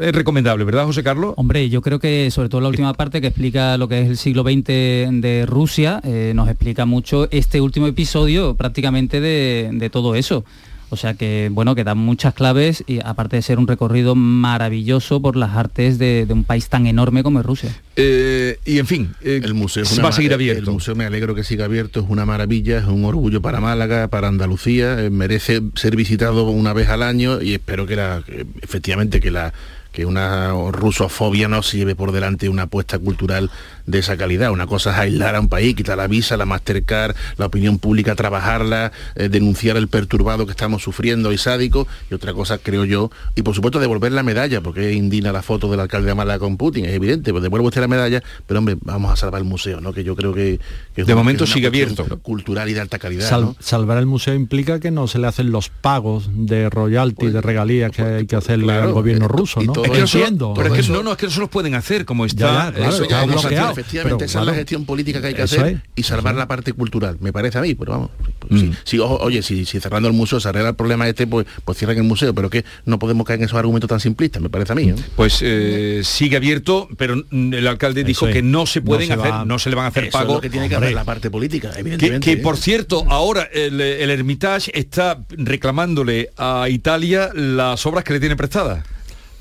es recomendable, ¿verdad, José Carlos? Hombre, yo creo que sobre todo la última parte que explica lo que es el siglo XX de Rusia, eh, nos explica mucho este último episodio prácticamente de todo eso. O sea que, bueno, que dan muchas claves y aparte de ser un recorrido maravilloso por las artes de, un país tan enorme como es Rusia. Eh, y en fin, eh, el museo va a seguir abierto. El museo me alegro que siga abierto, es una maravilla, es un orgullo para Málaga, para Andalucía, eh, merece ser visitado una vez al año y espero que, la, efectivamente que la que una rusofobia no se lleve por delante una apuesta cultural de esa calidad. Una cosa es aislar a un país, quitar la visa, la Mastercard, la opinión pública, trabajarla, eh, denunciar el perturbado que estamos sufriendo y sádico, y otra cosa, creo yo, y por supuesto devolver la medalla, porque es indigna la foto del alcalde de Málaga con Putin, es evidente, pues devuelve usted la medalla, pero hombre, vamos a salvar el museo, ¿no? Que yo creo que... de momento sigue abierto. Cultural y de alta calidad. Salvar el museo implica que no se le hacen los pagos de royalty, pues, de regalías que hay que hacerle al gobierno ruso, ¿no? Es que no, pero es que no, no, es que no se los pueden hacer como está. eso ya bloqueado efectivamente, esa es la gestión política que hay que hacer y salvar la parte cultural, me parece a mí, pero vamos. Mm. Si, oye, si, cerrando el museo se arregla el problema este, pues, pues cierran el museo, pero que no podemos caer en esos argumentos tan simplistas, me parece a mí. ¿eh? Pues eh, sigue abierto, pero el alcalde dijo que no se pueden hacer, no se le van a hacer pago. que tiene que hacer la parte política, evidentemente. Que, ¿eh? por cierto, ahora el, el Hermitage está reclamándole a Italia las obras que le tiene prestadas.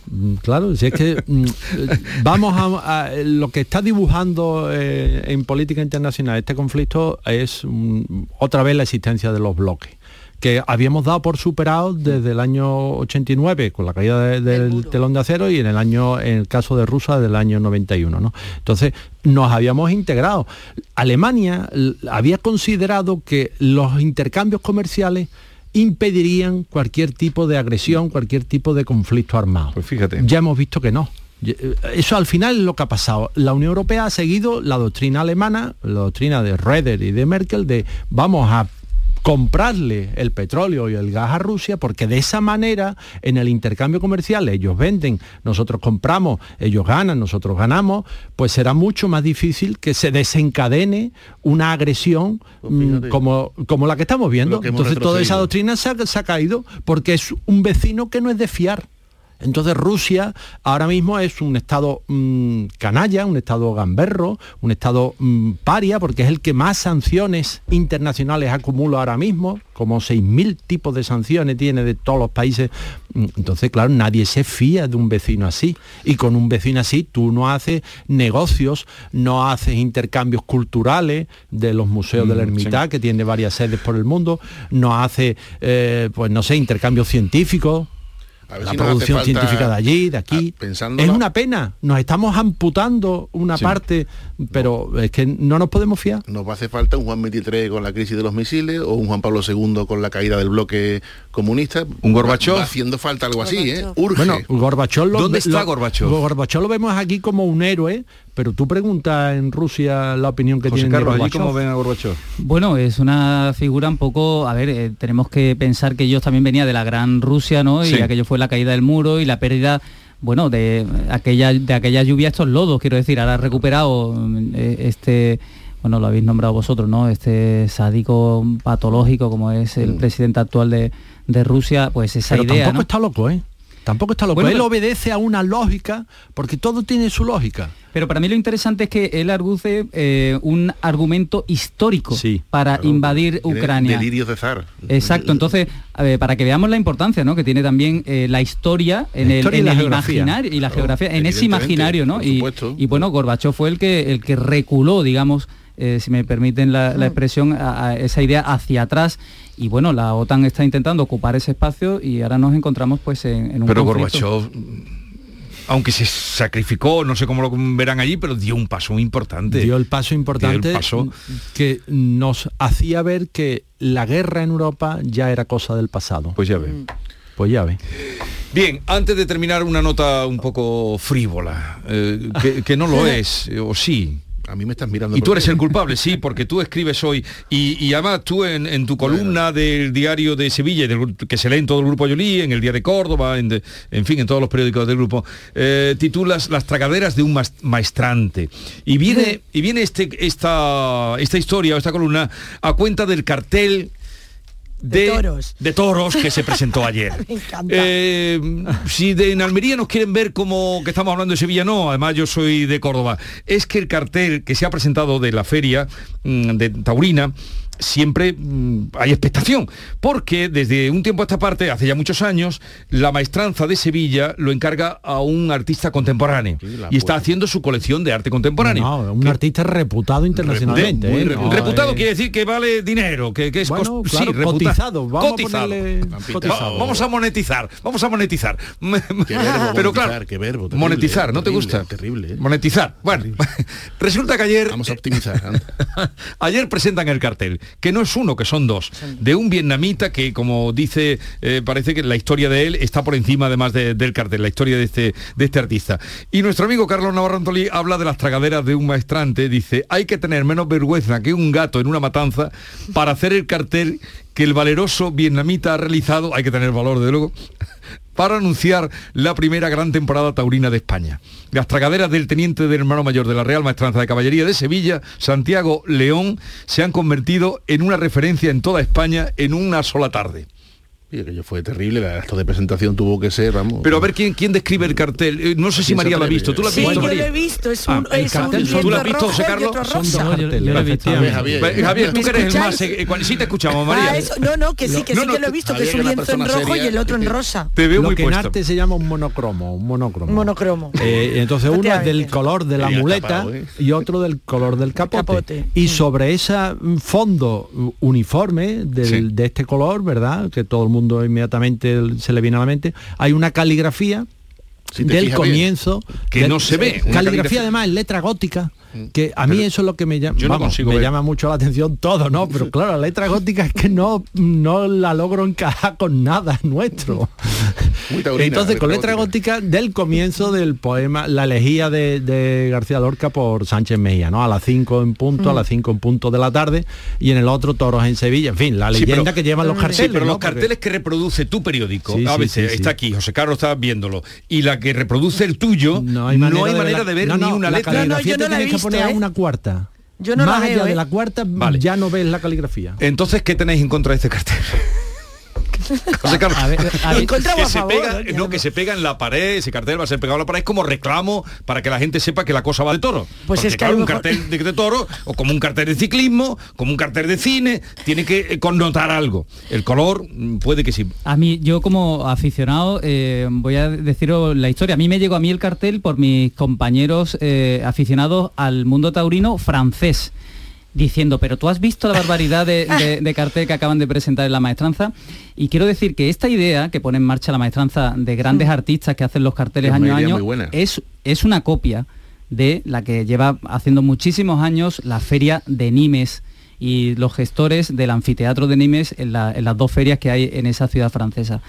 Mm, claro, si es que mm, vamos a, lo que está dibujando eh, en política internacional este conflicto es otra vez la existencia de los bloques que habíamos dado por superado desde el año 89 con la caída del telón de acero y en el año, en el caso de Rusia, del año 91. ¿no? Entonces, nos habíamos integrado. Alemania había considerado que los intercambios comerciales impedirían cualquier tipo de agresión, cualquier tipo de conflicto armado. Pues fíjate. Ya hemos visto que no. Eh, eso al final es lo que ha pasado. La Unión Europea ha seguido la doctrina alemana, la doctrina de Reder y de Merkel, de vamos a comprarle el petróleo y el gas a Rusia porque de esa manera en el intercambio comercial ellos venden, nosotros compramos, ellos ganan, nosotros ganamos, pues será mucho más difícil que se desencadene una agresión pues mm, como, como la que estamos viendo. Entonces toda esa doctrina se ha caído porque es un vecino que no es de fiar. Entonces Rusia ahora mismo es un estado mm, canalla, un estado gamberro, un estado mm, paria, porque es el que más sanciones internacionales acumula ahora mismo, como 6.000 tipos de sanciones tiene de todos los países. Mm, entonces, claro, nadie se fía de un vecino así. Y con un vecino así tú no haces negocios, no haces intercambios culturales de los museos de la Hermitage, que tiene varias sedes por el mundo, no haces, eh, pues no sé, intercambios científicos la producción científica de allí, de aquí. Ah, es una pena, nos estamos amputando una parte, pero es que no nos podemos fiar. Nos va a hacer falta un Juan 23 con la crisis de los misiles o un Juan Pablo II con la caída del bloque comunista. Un Gorbachov. haciendo falta algo así, ¿eh? Urge. Bueno, Gorbachov lo, ¿Dónde está Gorbachov? Gorbachov lo vemos aquí como un héroe, pero tú preguntas en Rusia la opinión que tiene Carlos, allí cómo ven a Gorbachov. Bueno, es una figura un poco, a ver, eh, tenemos que pensar que ellos también venía de la gran Rusia, ¿no? Y aquello fue la caída del muro y la pérdida bueno, de aquella, de aquella lluvia estos lodos, quiero decir, ahora ha recuperado eh, este, bueno, lo habéis nombrado vosotros, ¿no? Este sádico patológico como es el mm. presidente actual de, Rusia, pues esa Pero idea. Tampoco está loco, ¿eh? Tampoco está loco. él obedece a una lógica, porque todo tiene su lógica. Pero para mí lo interesante es que él arguce eh, un argumento histórico para invadir Ucrania. Delirio de zar. Exacto, entonces, para que veamos la importancia ¿no? que tiene también eh, la historia en el, imaginario y la geografía, en ese imaginario, ¿no? Y, y, bueno, Gorbachev fue el que, el que reculó, digamos, eh, si me permiten la, mm. expresión, a, esa idea hacia atrás. Y bueno, la OTAN está intentando ocupar ese espacio y ahora nos encontramos pues en, un Pero Gorbachev aunque se sacrificó, no sé cómo lo verán allí, pero dio un paso importante. Dio el paso importante paso... que nos hacía ver que la guerra en Europa ya era cosa del pasado. Pues ya ve. Mm. Pues ya ve. Bien, antes de terminar una nota un poco frívola, eh, que, que, no lo es, o sí, a mí me estás mirando. Y tú eres el culpable, sí, porque tú escribes hoy. Y, además tú en, tu columna del diario de Sevilla, que se lee en todo el grupo Yolí, en el día de Córdoba, en, fin, en todos los periódicos del grupo, eh, titulas Las tragaderas de un maestrante. Y viene, y viene este, esta, esta historia o esta columna a cuenta del cartel de, toros. de, toros. que se presentó ayer. Eh, si de, en Almería nos quieren ver como que estamos hablando de Sevilla, no, además yo soy de Córdoba. Es que el cartel que se ha presentado de la feria mm, de Taurina siempre mm, hay expectación, porque desde un tiempo a esta parte, hace ya muchos años, la maestranza de Sevilla lo encarga a un artista contemporáneo y está haciendo su colección de arte contemporáneo. un artista reputado internacionalmente. ¿eh? reputado quiere decir que vale dinero, que, es cotizado. Vamos, A monetizar, vamos a monetizar. Pero claro, qué verbo, monetizar, ¿no te gusta? Terrible. ¿eh? Monetizar. Bueno, resulta que ayer... Vamos a optimizar. ayer presentan el cartel que no es uno, que son dos, de un vietnamita que, como dice, eh, parece que la historia de él está por encima además del cartel, la historia de este, de este artista. Y nuestro amigo Carlos Navarro Antolí habla de las tragaderas de un maestrante, dice, hay que tener menos vergüenza que un gato en una matanza para hacer el cartel que el valeroso vietnamita ha realizado, hay que tener valor de luego, para anunciar la primera gran temporada taurina de España. Las tragaderas del teniente del hermano mayor de la Real Maestranza de Caballería de Sevilla, Santiago León, se han convertido en una referencia en toda España en una sola tarde. Y aquello fue terrible, el acto de presentación tuvo que ser, vamos. Pero a ver quién quién describe el cartel. Eh, No sé si ¿Quién se María lo ha visto. ¿Tú lo has Sí, visto, yo lo María? he visto, es Ah, un, el es un cartel, lienzo ¿tú lo has visto, rojo José y Carlos? otro Son rosa. dos carteles. Javier. Javier, tú que eres el más... eh, Sí te escuchamos, María. Ah, eso, no, no, que sí, que No, sí no, que lo he visto, que es un lienzo en rojo y seria, el otro en rosa. Te veo lo muy que en puesto. arte se llama un monocromo, un monocromo. Monocromo. Eh, entonces uno es del color de la muleta ¿eh? y otro del color del capote. Y sobre ese fondo uniforme del- Sí. de este color, ¿verdad? Que todo el mundo inmediatamente se le viene a la mente, hay una caligrafía Si del bien. Que no se ve, una Caligrafía, caligrafía. además en letra gótica, que a mí eso es lo que me llama, yo no vamos, me ver. llama mucho la atención todo, ¿no? Pero claro, la letra gótica es que no, no la logro encajar con nada nuestro. Muy taurina, Entonces, con letra gótica del comienzo del poema La elegía de, de García Lorca por Sánchez Mejía, ¿no? A las 5 en punto, a las 5 en punto de la tarde, y en el otro Toros en Sevilla. En fin, la Sí, leyenda pero- que llevan los Sí, carteles. pero ¿no? los carteles que reproduce tu periódico, Sí, a sí, veces sí, está sí. aquí, José Carlos está viéndolo, y la que reproduce el tuyo, no hay manera, de, ver no, no, ni una la letra. caligrafía No, no, yo no la he que poner a ¿eh? una cuarta. Yo no Más la allá veo, de ¿eh? la cuarta Vale. ya no ves la caligrafía. Entonces, ¿qué tenéis en contra de este cartel? José Carlos, A ver, a ver, En contra o que a se favor, pega, ¿no? no, que se pega en la pared, ese cartel va a ser pegado en la pared como reclamo para que la gente sepa que la cosa va de toro. Pues Porque, es que claro, un mejor- cartel de, de toro, o como un cartel de ciclismo, como un cartel de cine, tiene que eh, connotar algo. El color mm, puede que sí. A mí, yo como aficionado, eh, voy a deciros la historia. A mí me llegó a mí el cartel por mis compañeros eh, aficionados al mundo taurino francés, diciendo, pero tú has visto la barbaridad de, de- de cartel que acaban de presentar en la maestranza. Y quiero decir que esta idea que pone en marcha la maestranza de grandes artistas que hacen los carteles Es una año a año es, es una copia de la que lleva haciendo muchísimos años la feria de Nimes y los gestores del anfiteatro de Nimes en, la- en las dos ferias que hay en esa ciudad francesa.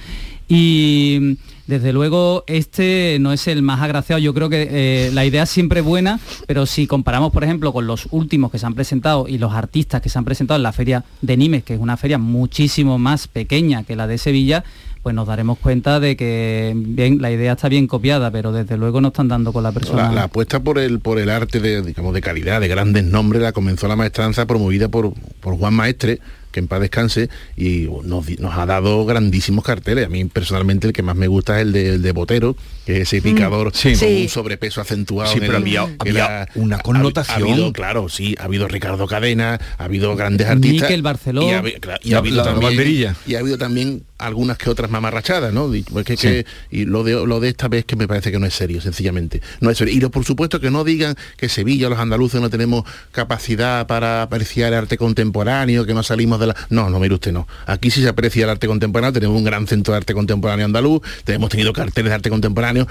Y mm, desde luego este no es el más agraciado, yo creo que eh, la idea es siempre buena, pero si comparamos por ejemplo con los últimos que se han presentado y los artistas que se han presentado en la feria de Nimes, que es una feria muchísimo más pequeña que la de Sevilla, pues nos daremos cuenta de que bien la idea está bien copiada, pero desde luego no están dando con la persona. La, la apuesta por el por el arte de digamos de calidad, de grandes nombres, la comenzó la maestranza promovida por, por Juan Maestre, que en paz descanse, y nos, ha dado grandísimos carteles. A mí personalmente el que más me gusta es el de, el de Botero, que es ese picador Sí. con Sí. un sobrepeso acentuado. Sí, en pero el- había- una connotación. Ha, habido, claro, sí, ha habido Ricardo Cadena, ha habido grandes artistas. Miquel Barceló. Y ha, claro, y La- ha habido la también, banderilla. y ha habido también algunas que otras mamarrachadas, ¿no? Y, pues que- que- y lo de lo de esta vez que me parece que no es serio, sencillamente. No es serio. Y lo- por supuesto que no digan que Sevilla, los andaluces no tenemos capacidad para apreciar arte contemporáneo, que no salimos de la. No, no, mire usted, no. Aquí sí se aprecia el arte contemporáneo, tenemos un gran centro de arte contemporáneo andaluz, hemos tenido carteles de arte contemporáneo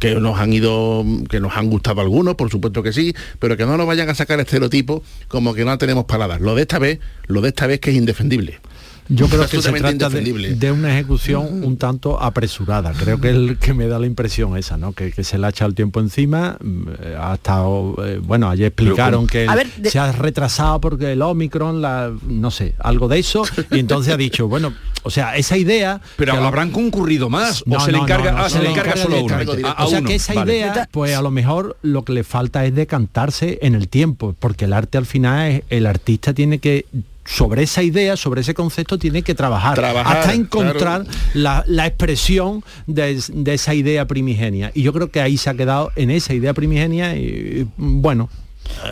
que nos han ido, que nos han gustado algunos, por supuesto que sí, pero que no nos vayan a sacar estereotipos como que no tenemos palabras. Lo de esta vez, lo de esta vez que es indefendible. Yo creo que se trata de, una ejecución un tanto apresurada. Creo que es el que me da la impresión esa, ¿no? Que, que se le ha echado el tiempo encima. mm, Ha estado, eh, bueno, ayer explicaron que A el- ver, de- se ha retrasado porque el Omicron, la, no sé, algo de eso. Y entonces ha dicho, bueno, o sea, esa idea. Pero que lo- habrán concurrido más, No, o se le encarga, no, no, ah, se no, le encarga encarga solo a uno. A- a o sea uno, que esa vale. idea, pues a lo mejor lo que le falta es decantarse en el tiempo, porque el arte al final es, el artista tiene que sobre esa idea, sobre ese concepto, tiene que trabajar, Trabajar, hasta encontrar claro. la, la expresión de, de esa idea primigenia. Y yo creo que ahí se ha quedado en esa idea primigenia y bueno.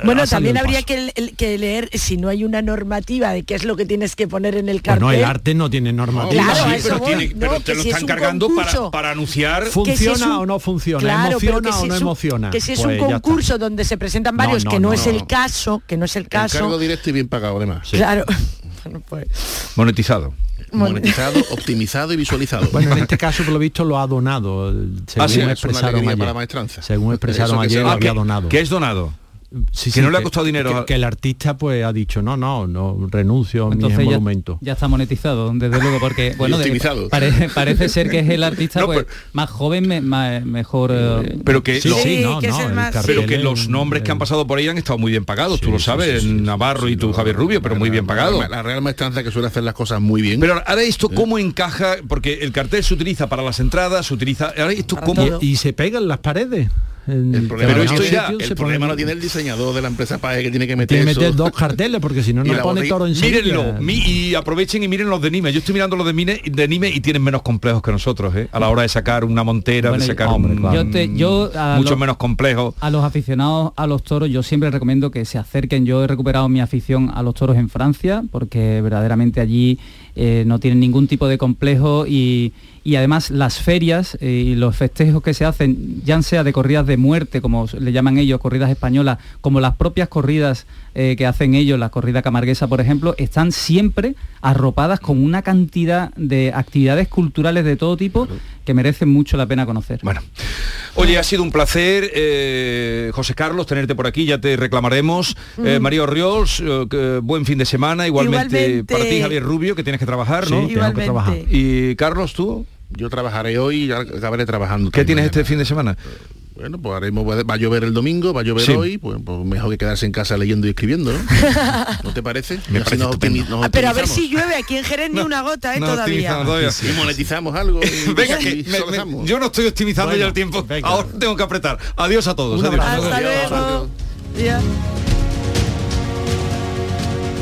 Bueno, ha salido también habría que, leer si no hay una normativa de qué es lo que tienes que poner en el cartel. Bueno, el arte no tiene normativa. Claro, Sí, pero, voy. tiene- No, pero que te lo si es están un cargando para, concurso. para anunciar. si ¿Funciona es un- o no funciona? Claro, ¿Emociona que o si no es un- emociona? Que si es Pues un está. concurso donde se presentan No, varios, no, que no, no, es no. el caso, que no es el caso. Encargo directo y bien pagado además. Claro. Bueno, pues, Monetizado. Monetizado, optimizado y visualizado. Bueno, en este caso, por lo visto, lo ha donado. Según Ah, sí, es una expresaron ayer. para la maestranza. Según expresaron ayer, lo había donado. que es donado. Sí, que sí, no le ha costado dinero Que, el artista pues ha dicho, no, no, no, renuncio a mi Entonces ya, monumento. ya está monetizado, desde luego, porque bueno, de- pare- parece ser que es el artista No, pues, pero- más joven, me- mejor. eh, Pero que, Sí, lo- no, que no, más- pero que los nombres que han pasado por ahí han estado muy bien pagados, tú lo sabes, Navarro y tú, Javier Rubio, pero muy bien pagado. La, la Real Maestranza que suele hacer las cosas muy bien. Pero ahora esto cómo encaja, porque el cartel se utiliza para las entradas, se utiliza. Ahora esto cómo. y se pegan las paredes. El problema, pero esto ya, el problema lo tiene el diseñador de la empresa PAE que tiene que meter, tiene que meter dos carteles porque si no no pone toro en Mírenlo y aprovechen y miren los de Nime. Yo estoy mirando los de, Mine, de Nime y tienen menos complejos que nosotros, ¿eh? A la hora de sacar una montera, de sacar un, yo mucho menos complejo. A los aficionados a los toros yo siempre recomiendo que se acerquen. Yo he recuperado mi afición a los toros en Francia porque verdaderamente allí eh, no tienen ningún tipo de complejo y, además las ferias eh, y los festejos que se hacen, ya sea de corridas de muerte, como le llaman ellos, corridas españolas, como las propias corridas eh, que hacen ellos, la corrida camarguesa, por ejemplo, están siempre arropadas con una cantidad de actividades culturales de todo tipo que merecen mucho la pena conocer. Bueno, oye, ha sido un placer, José Carlos, tenerte por aquí, ya te reclamaremos. María Orriols, buen fin de semana, igualmente, para ti, Javier Rubio, que tienes que trabajar, ¿no? Tengo que trabajar. ¿Y Carlos, tú? Yo trabajaré hoy y acabaré trabajando. ¿Qué tienes este fin de semana? Bueno, pues haremos, va a llover el domingo, va a llover hoy, pues, pues, mejor que quedarse en casa leyendo y escribiendo, ¿no? ¿No te parece? Me parece ah, pero a ver si llueve aquí en Jerez ni una gota, ¿eh? todavía. Y monetizamos algo. Venga, que yo no estoy optimizando ya el tiempo. Ahora tengo que apretar. Adiós a todos. Un Hasta luego.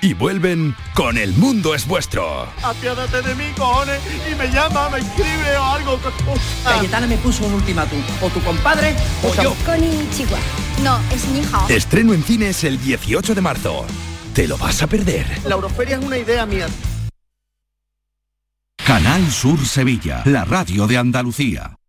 y vuelven con El Mundo es Vuestro. Apiádate de mí, cojones, y me llama, me escribe o algo. Cayetana me puso un ultimátum, o tu compadre o yo. Chihuahua. No, es mi hija. Estreno en cines el 18 de marzo. ¿Te lo vas a perder? La Euroferia es una idea mía. Canal Sur Sevilla, la radio de Andalucía.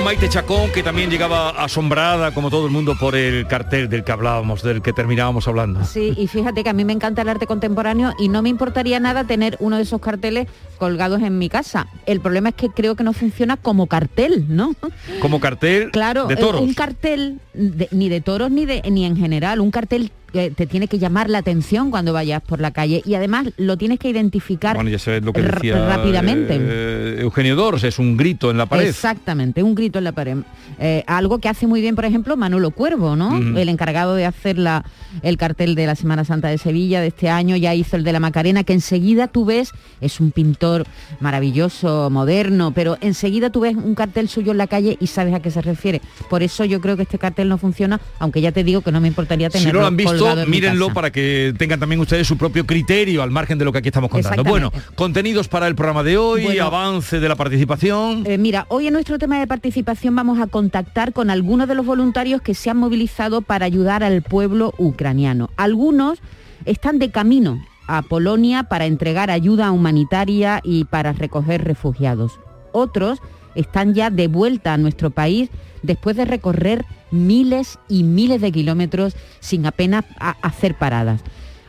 Con Maite Chacón, que también llegaba asombrada, como todo el mundo, por el cartel del que hablábamos, del que terminábamos hablando. Sí, y fíjate que a mí me encanta el arte contemporáneo y no me importaría nada tener uno de esos carteles colgados en mi casa. El problema es que creo que no funciona como cartel, ¿no? Como cartel Claro, de toros. un cartel de- ni de toros ni de ni en general, un cartel que te tiene que llamar la atención cuando vayas por la calle y además lo tienes que identificar Bueno, ya sabes lo que r- decía rápidamente. eh, Eugenio Dors, es un grito en la pared. Exactamente, un grito en la pared. Eh, algo que hace muy bien, por ejemplo, Manolo Cuervo, ¿no? El encargado de hacer la, el cartel de la Semana Santa de Sevilla de este año, ya hizo el de la Macarena, que enseguida tú ves, es un pintor maravilloso, moderno, pero enseguida tú ves un cartel suyo en la calle y sabes a qué se refiere. Por eso yo creo que este cartel no funciona, aunque ya te digo que no me importaría tenerlo Si no lo han visto, mírenlo para que tengan también ustedes su propio criterio al margen de lo que aquí estamos contando. Bueno, contenidos para el programa de hoy, Bueno. avance de la participación. Eh, mira, hoy en nuestro tema de participación vamos a contactar con algunos de los voluntarios que se han movilizado para ayudar al pueblo ucraniano. Algunos están de camino a Polonia para entregar ayuda humanitaria y para recoger refugiados. Otros están ya de vuelta a nuestro país después de recorrer miles y miles de kilómetros sin apenas hacer paradas.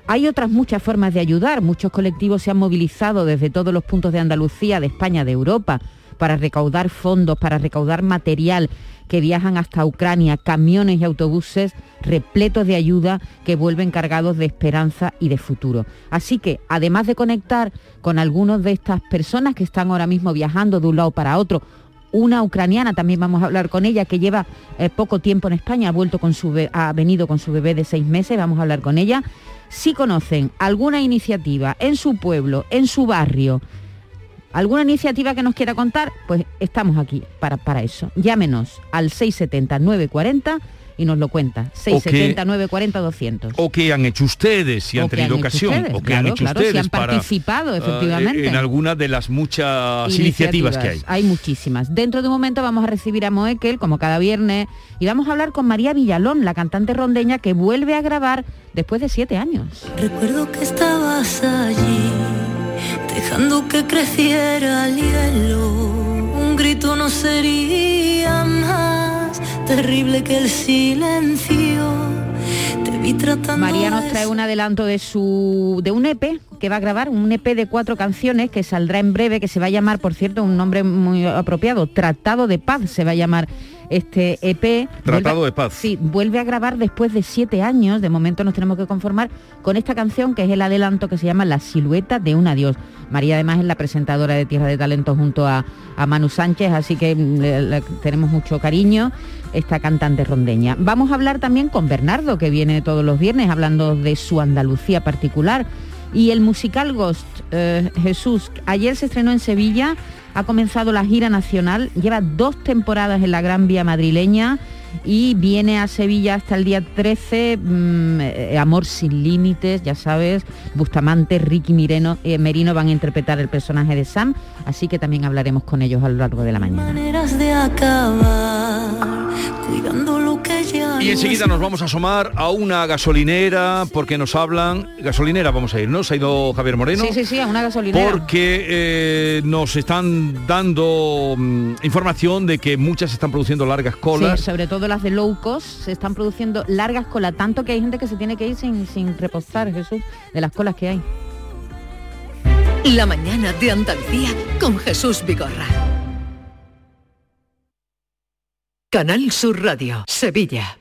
Hay otras muchas formas de ayudar. Muchos colectivos se han movilizado desde todos los puntos de Andalucía, de España, de Europa, para recaudar fondos, para recaudar material que viajan hasta Ucrania, camiones y autobuses repletos de ayuda que vuelven cargados de esperanza y de futuro. Así que, además de conectar con algunos de estas personas que están ahora mismo viajando de un lado para otro, una ucraniana, también vamos a hablar con ella, que lleva eh, poco tiempo en España, ha, vuelto con su ha venido con su bebé de seis meses, vamos a hablar con ella. Si conocen alguna iniciativa en su pueblo, en su barrio, alguna iniciativa que nos quiera contar, pues estamos aquí para, para eso. Llámenos al 670-940 y nos lo cuenta. 670-940-200. o que han hecho ustedes si han tenido han ocasión ustedes, o que claro, han hecho claro, si ustedes han para, participado, eh, efectivamente. en alguna de las muchas iniciativas, que hay. Hay muchísimas. Dentro de un momento vamos a recibir a Moekel, como cada viernes, y vamos a hablar con María Villalón, la cantante rondeña que vuelve a grabar después de siete años. Recuerdo que estabas allí, dejando que creciera el hielo. Un grito no sería más terrible que el silencio. Te vi tratando María nos trae un adelanto de su de un EP que va a grabar, un EP de cuatro canciones que saldrá en breve, que se va a llamar, por cierto, un nombre muy apropiado, Tratado de Paz se va a llamar este EP. Tratado Vuelve- de Paz. Sí, vuelve a grabar después de siete años. De momento nos tenemos que conformar con esta canción que es el adelanto que se llama La silueta de un adiós. María además es la presentadora de Tierra de Talento junto a, a Manu Sánchez, así que mm, le- le tenemos mucho cariño esta cantante rondeña. Vamos a hablar también con Bernardo, que viene todos los viernes hablando de su Andalucía particular. Y el musical Ghost, eh, Jesús, ayer se estrenó en Sevilla, ha comenzado la gira nacional, lleva dos temporadas en la Gran Vía madrileña y viene a Sevilla hasta el día 13, mm, eh, Amor sin límites, ya sabes, Bustamante, Ricky Mireno, eh, Merino van a interpretar el personaje de Sam, así que también hablaremos con ellos a lo largo de la mañana. maneras de acabar, cuidando lo que ya Y enseguida nos vamos a asomar a una gasolinera porque nos hablan, gasolinera vamos a ir, ¿no? Se ha ido Javier Moreno. Sí, sí, sí, a una gasolinera. Porque eh, nos están dando mm, información de que muchas están produciendo largas colas. Sí, sobre todo las de low cost, se están produciendo largas colas, tanto que hay gente que se tiene que ir sin, sin repostar, Jesús, de las colas que hay. La mañana de Andalucía con Jesús Vigorra. Canal Sur Radio, Sevilla.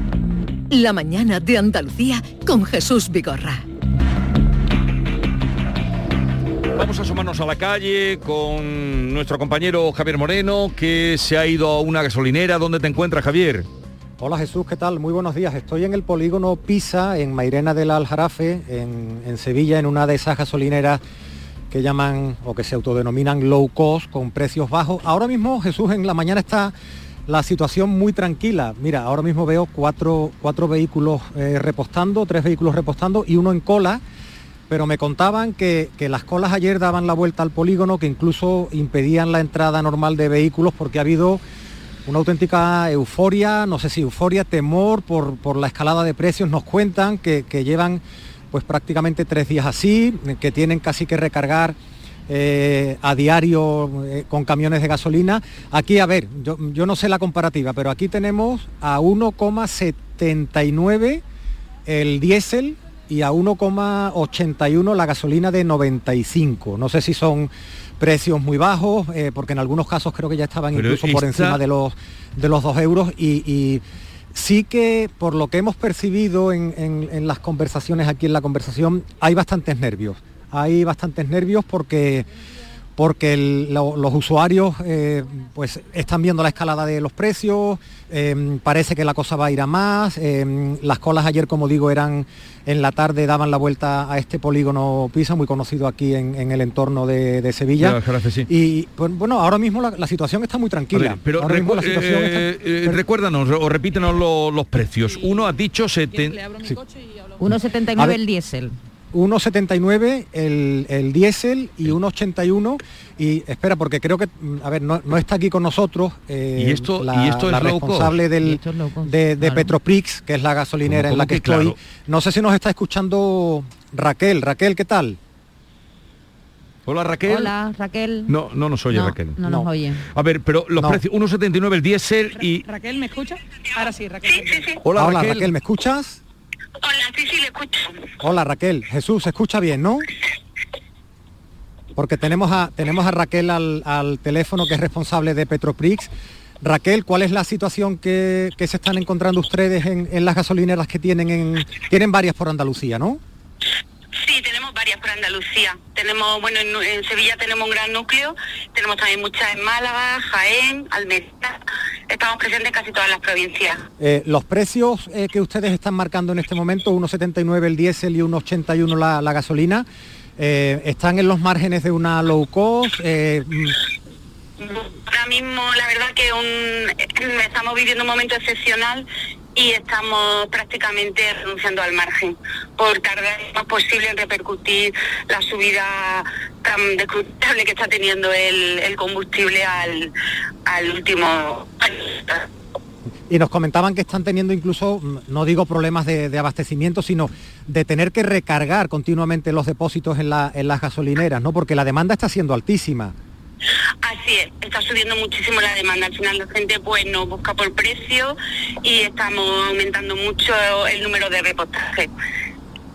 La mañana de Andalucía con Jesús Vigorra. Vamos a asomarnos a la calle con nuestro compañero Javier Moreno, que se ha ido a una gasolinera. ¿Dónde te encuentras, Javier? Hola Jesús, ¿qué tal? Muy buenos días. Estoy en el polígono Pisa, en Mairena del Aljarafe, en, en Sevilla, en una de esas gasolineras que llaman o que se autodenominan low cost, con precios bajos. Ahora mismo, Jesús, en la mañana está la situación muy tranquila. Mira, ahora mismo veo cuatro, cuatro vehículos eh, repostando, tres vehículos repostando y uno en cola, pero me contaban que, que, las colas ayer daban la vuelta al polígono, que incluso impedían la entrada normal de vehículos porque ha habido una auténtica euforia, no sé si euforia, temor por, por la escalada de precios. Nos cuentan que, que llevan pues prácticamente tres días así, que tienen casi que recargar eh, a diario eh, con camiones de gasolina. Aquí, a ver, yo, yo, no sé la comparativa, pero aquí tenemos a 1,79 el diésel y a 1,81 la gasolina de 95. No sé si son precios muy bajos, eh, porque en algunos casos creo que ya estaban pero incluso por encima de los, de los 2 euros y, y sí que por lo que hemos percibido en, en, en, las conversaciones aquí en la conversación hay bastantes nervios hay bastantes nervios porque porque el, lo, los usuarios eh, pues están viendo la escalada de los precios, eh, parece que la cosa va a ir a más, eh, las colas ayer como digo eran en la tarde daban la vuelta a este polígono Pisa, muy conocido aquí en, en el entorno de, de Sevilla. Claro, sí. Y pues, bueno, ahora mismo la, la, situación está muy tranquila. Ver, pero recu la situación está... eh, recuérdanos o repítenos lo, los precios. Uno ha dicho... Seten... Sí. 1,79 el diésel. 1,79 el, el diésel y 1,81 y espera porque creo que a ver no, no está aquí con nosotros eh, ¿Y esto, la, ¿y esto la es responsable del, es de, de claro. Petroprix que es la gasolinera ¿Cómo, en la que, que estoy claro? no sé si nos está escuchando Raquel Raquel qué tal Hola Raquel. Hola Raquel. No, no nos oye no, Raquel. No, nos oye. A ver, pero los No. precios, 1,79 el diésel y... Raquel, ¿me escucha? Ahora sí, Raquel. Sí, sí, sí. Hola, Hola Raquel. Raquel. ¿me escuchas? Hola, sí, sí, le escucho. Hola Raquel Jesús se escucha bien ¿no? porque tenemos a tenemos a Raquel al, al teléfono que es responsable de Petroprix Raquel, ¿cuál es la situación que, que se están encontrando ustedes en, en, las gasolineras que tienen en... Tienen varias por Andalucía, ¿no? Sí, tenemos varias por Andalucía. Tenemos, bueno, en, en, Sevilla tenemos un gran núcleo, tenemos también muchas en Málaga, Jaén, Almería. Estamos presentes en casi todas las provincias. Eh, los precios eh, que ustedes están marcando en este momento, 1,79 el diésel y 1,81 la, la gasolina, eh, ¿están en los márgenes de una low cost? Ahora mismo, la verdad que un, estamos viviendo un momento excepcional y estamos prácticamente renunciando al margen por tardar lo más posible en repercutir la subida tan descrutable que está teniendo el, combustible al, al último y nos comentaban que están teniendo incluso, no digo problemas de, de, abastecimiento, sino de tener que recargar continuamente los depósitos en, la, en las gasolineras, ¿no? Porque la demanda está siendo altísima. Así es, está subiendo muchísimo la demanda. Al final la gente pues nos busca por precio y estamos aumentando mucho el número de repostajes.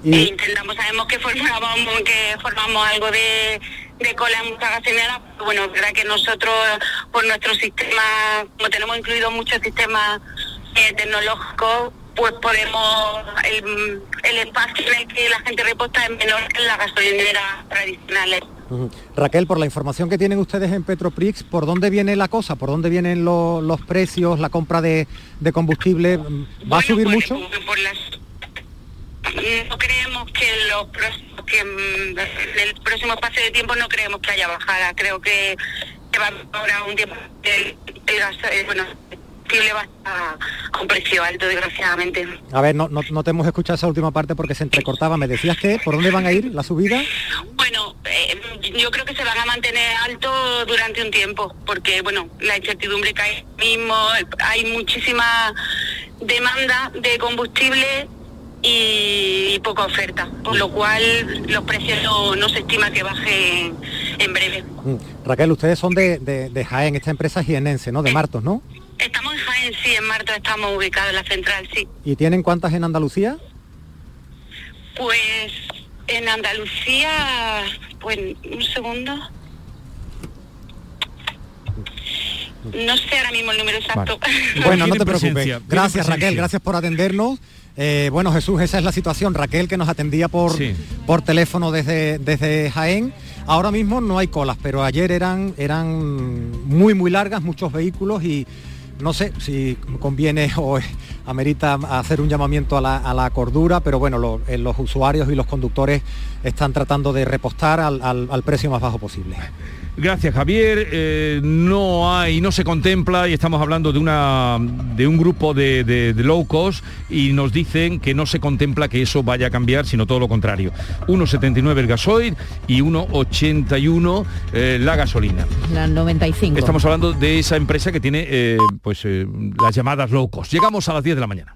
Y... E intentamos, sabemos que formamos, que formamos algo de, de cola en muchas gasolineras. Bueno, es verdad que nosotros, por nuestro sistema, como tenemos incluido muchos sistemas eh, tecnológicos, pues podemos, el, el, espacio en el que la gente reposta es menor que en las gasolineras tradicionales. Uh -huh. Raquel, por la información que tienen ustedes en Petroprix, ¿por dónde viene la cosa? ¿Por dónde vienen lo, los precios, la compra de, de combustible? ¿Va bueno, a subir pues, mucho? Por las, no creemos que los próximos, que en el próximo espacio de tiempo no creemos que haya bajada. Creo que, va ahora un tiempo el, el gas, eh, bueno, el combustible va a un precio alto, desgraciadamente. A ver, no, no, no te hemos escuchado esa última parte porque se entrecortaba. ¿Me decías que por dónde van a ir la subida? Bueno, eh, yo creo que se van a mantener altos durante un tiempo, porque bueno, la incertidumbre hay mismo, hay muchísima demanda de combustible y, poca oferta, por lo cual los precios no, no se estima que bajen en breve. Mm. Raquel, ustedes son de, de- de Jaén, esta empresa es jienense, ¿no? De Martos, ¿no? Estamos en Jaén, sí, en Marta estamos ubicados en la central, sí. ¿Y tienen cuántas en Andalucía? Pues en Andalucía, pues un segundo. No sé ahora mismo el número exacto. Bueno, no te preocupes. Gracias, Raquel, gracias por atendernos. Eh, bueno, Jesús, esa es la situación. Raquel, que nos atendía por, Sí. por teléfono desde, desde Jaén. Ahora mismo no hay colas, pero ayer eran, eran muy, muy largas, muchos vehículos y no sé si conviene o amerita hacer un llamamiento a la, cordura, pero bueno, eh, los usuarios y los conductores están tratando de repostar al precio más bajo posible. Gracias Javier. Eh, no hay, no se contempla y estamos hablando de una de un grupo de, de- de low cost y nos dicen que no se contempla que eso vaya a cambiar, sino todo lo contrario. 1,79 el gasoil y 1,81 eh, la gasolina. La 95. Estamos hablando de esa empresa que tiene eh, pues las llamadas low cost. Llegamos a las 10 de la mañana.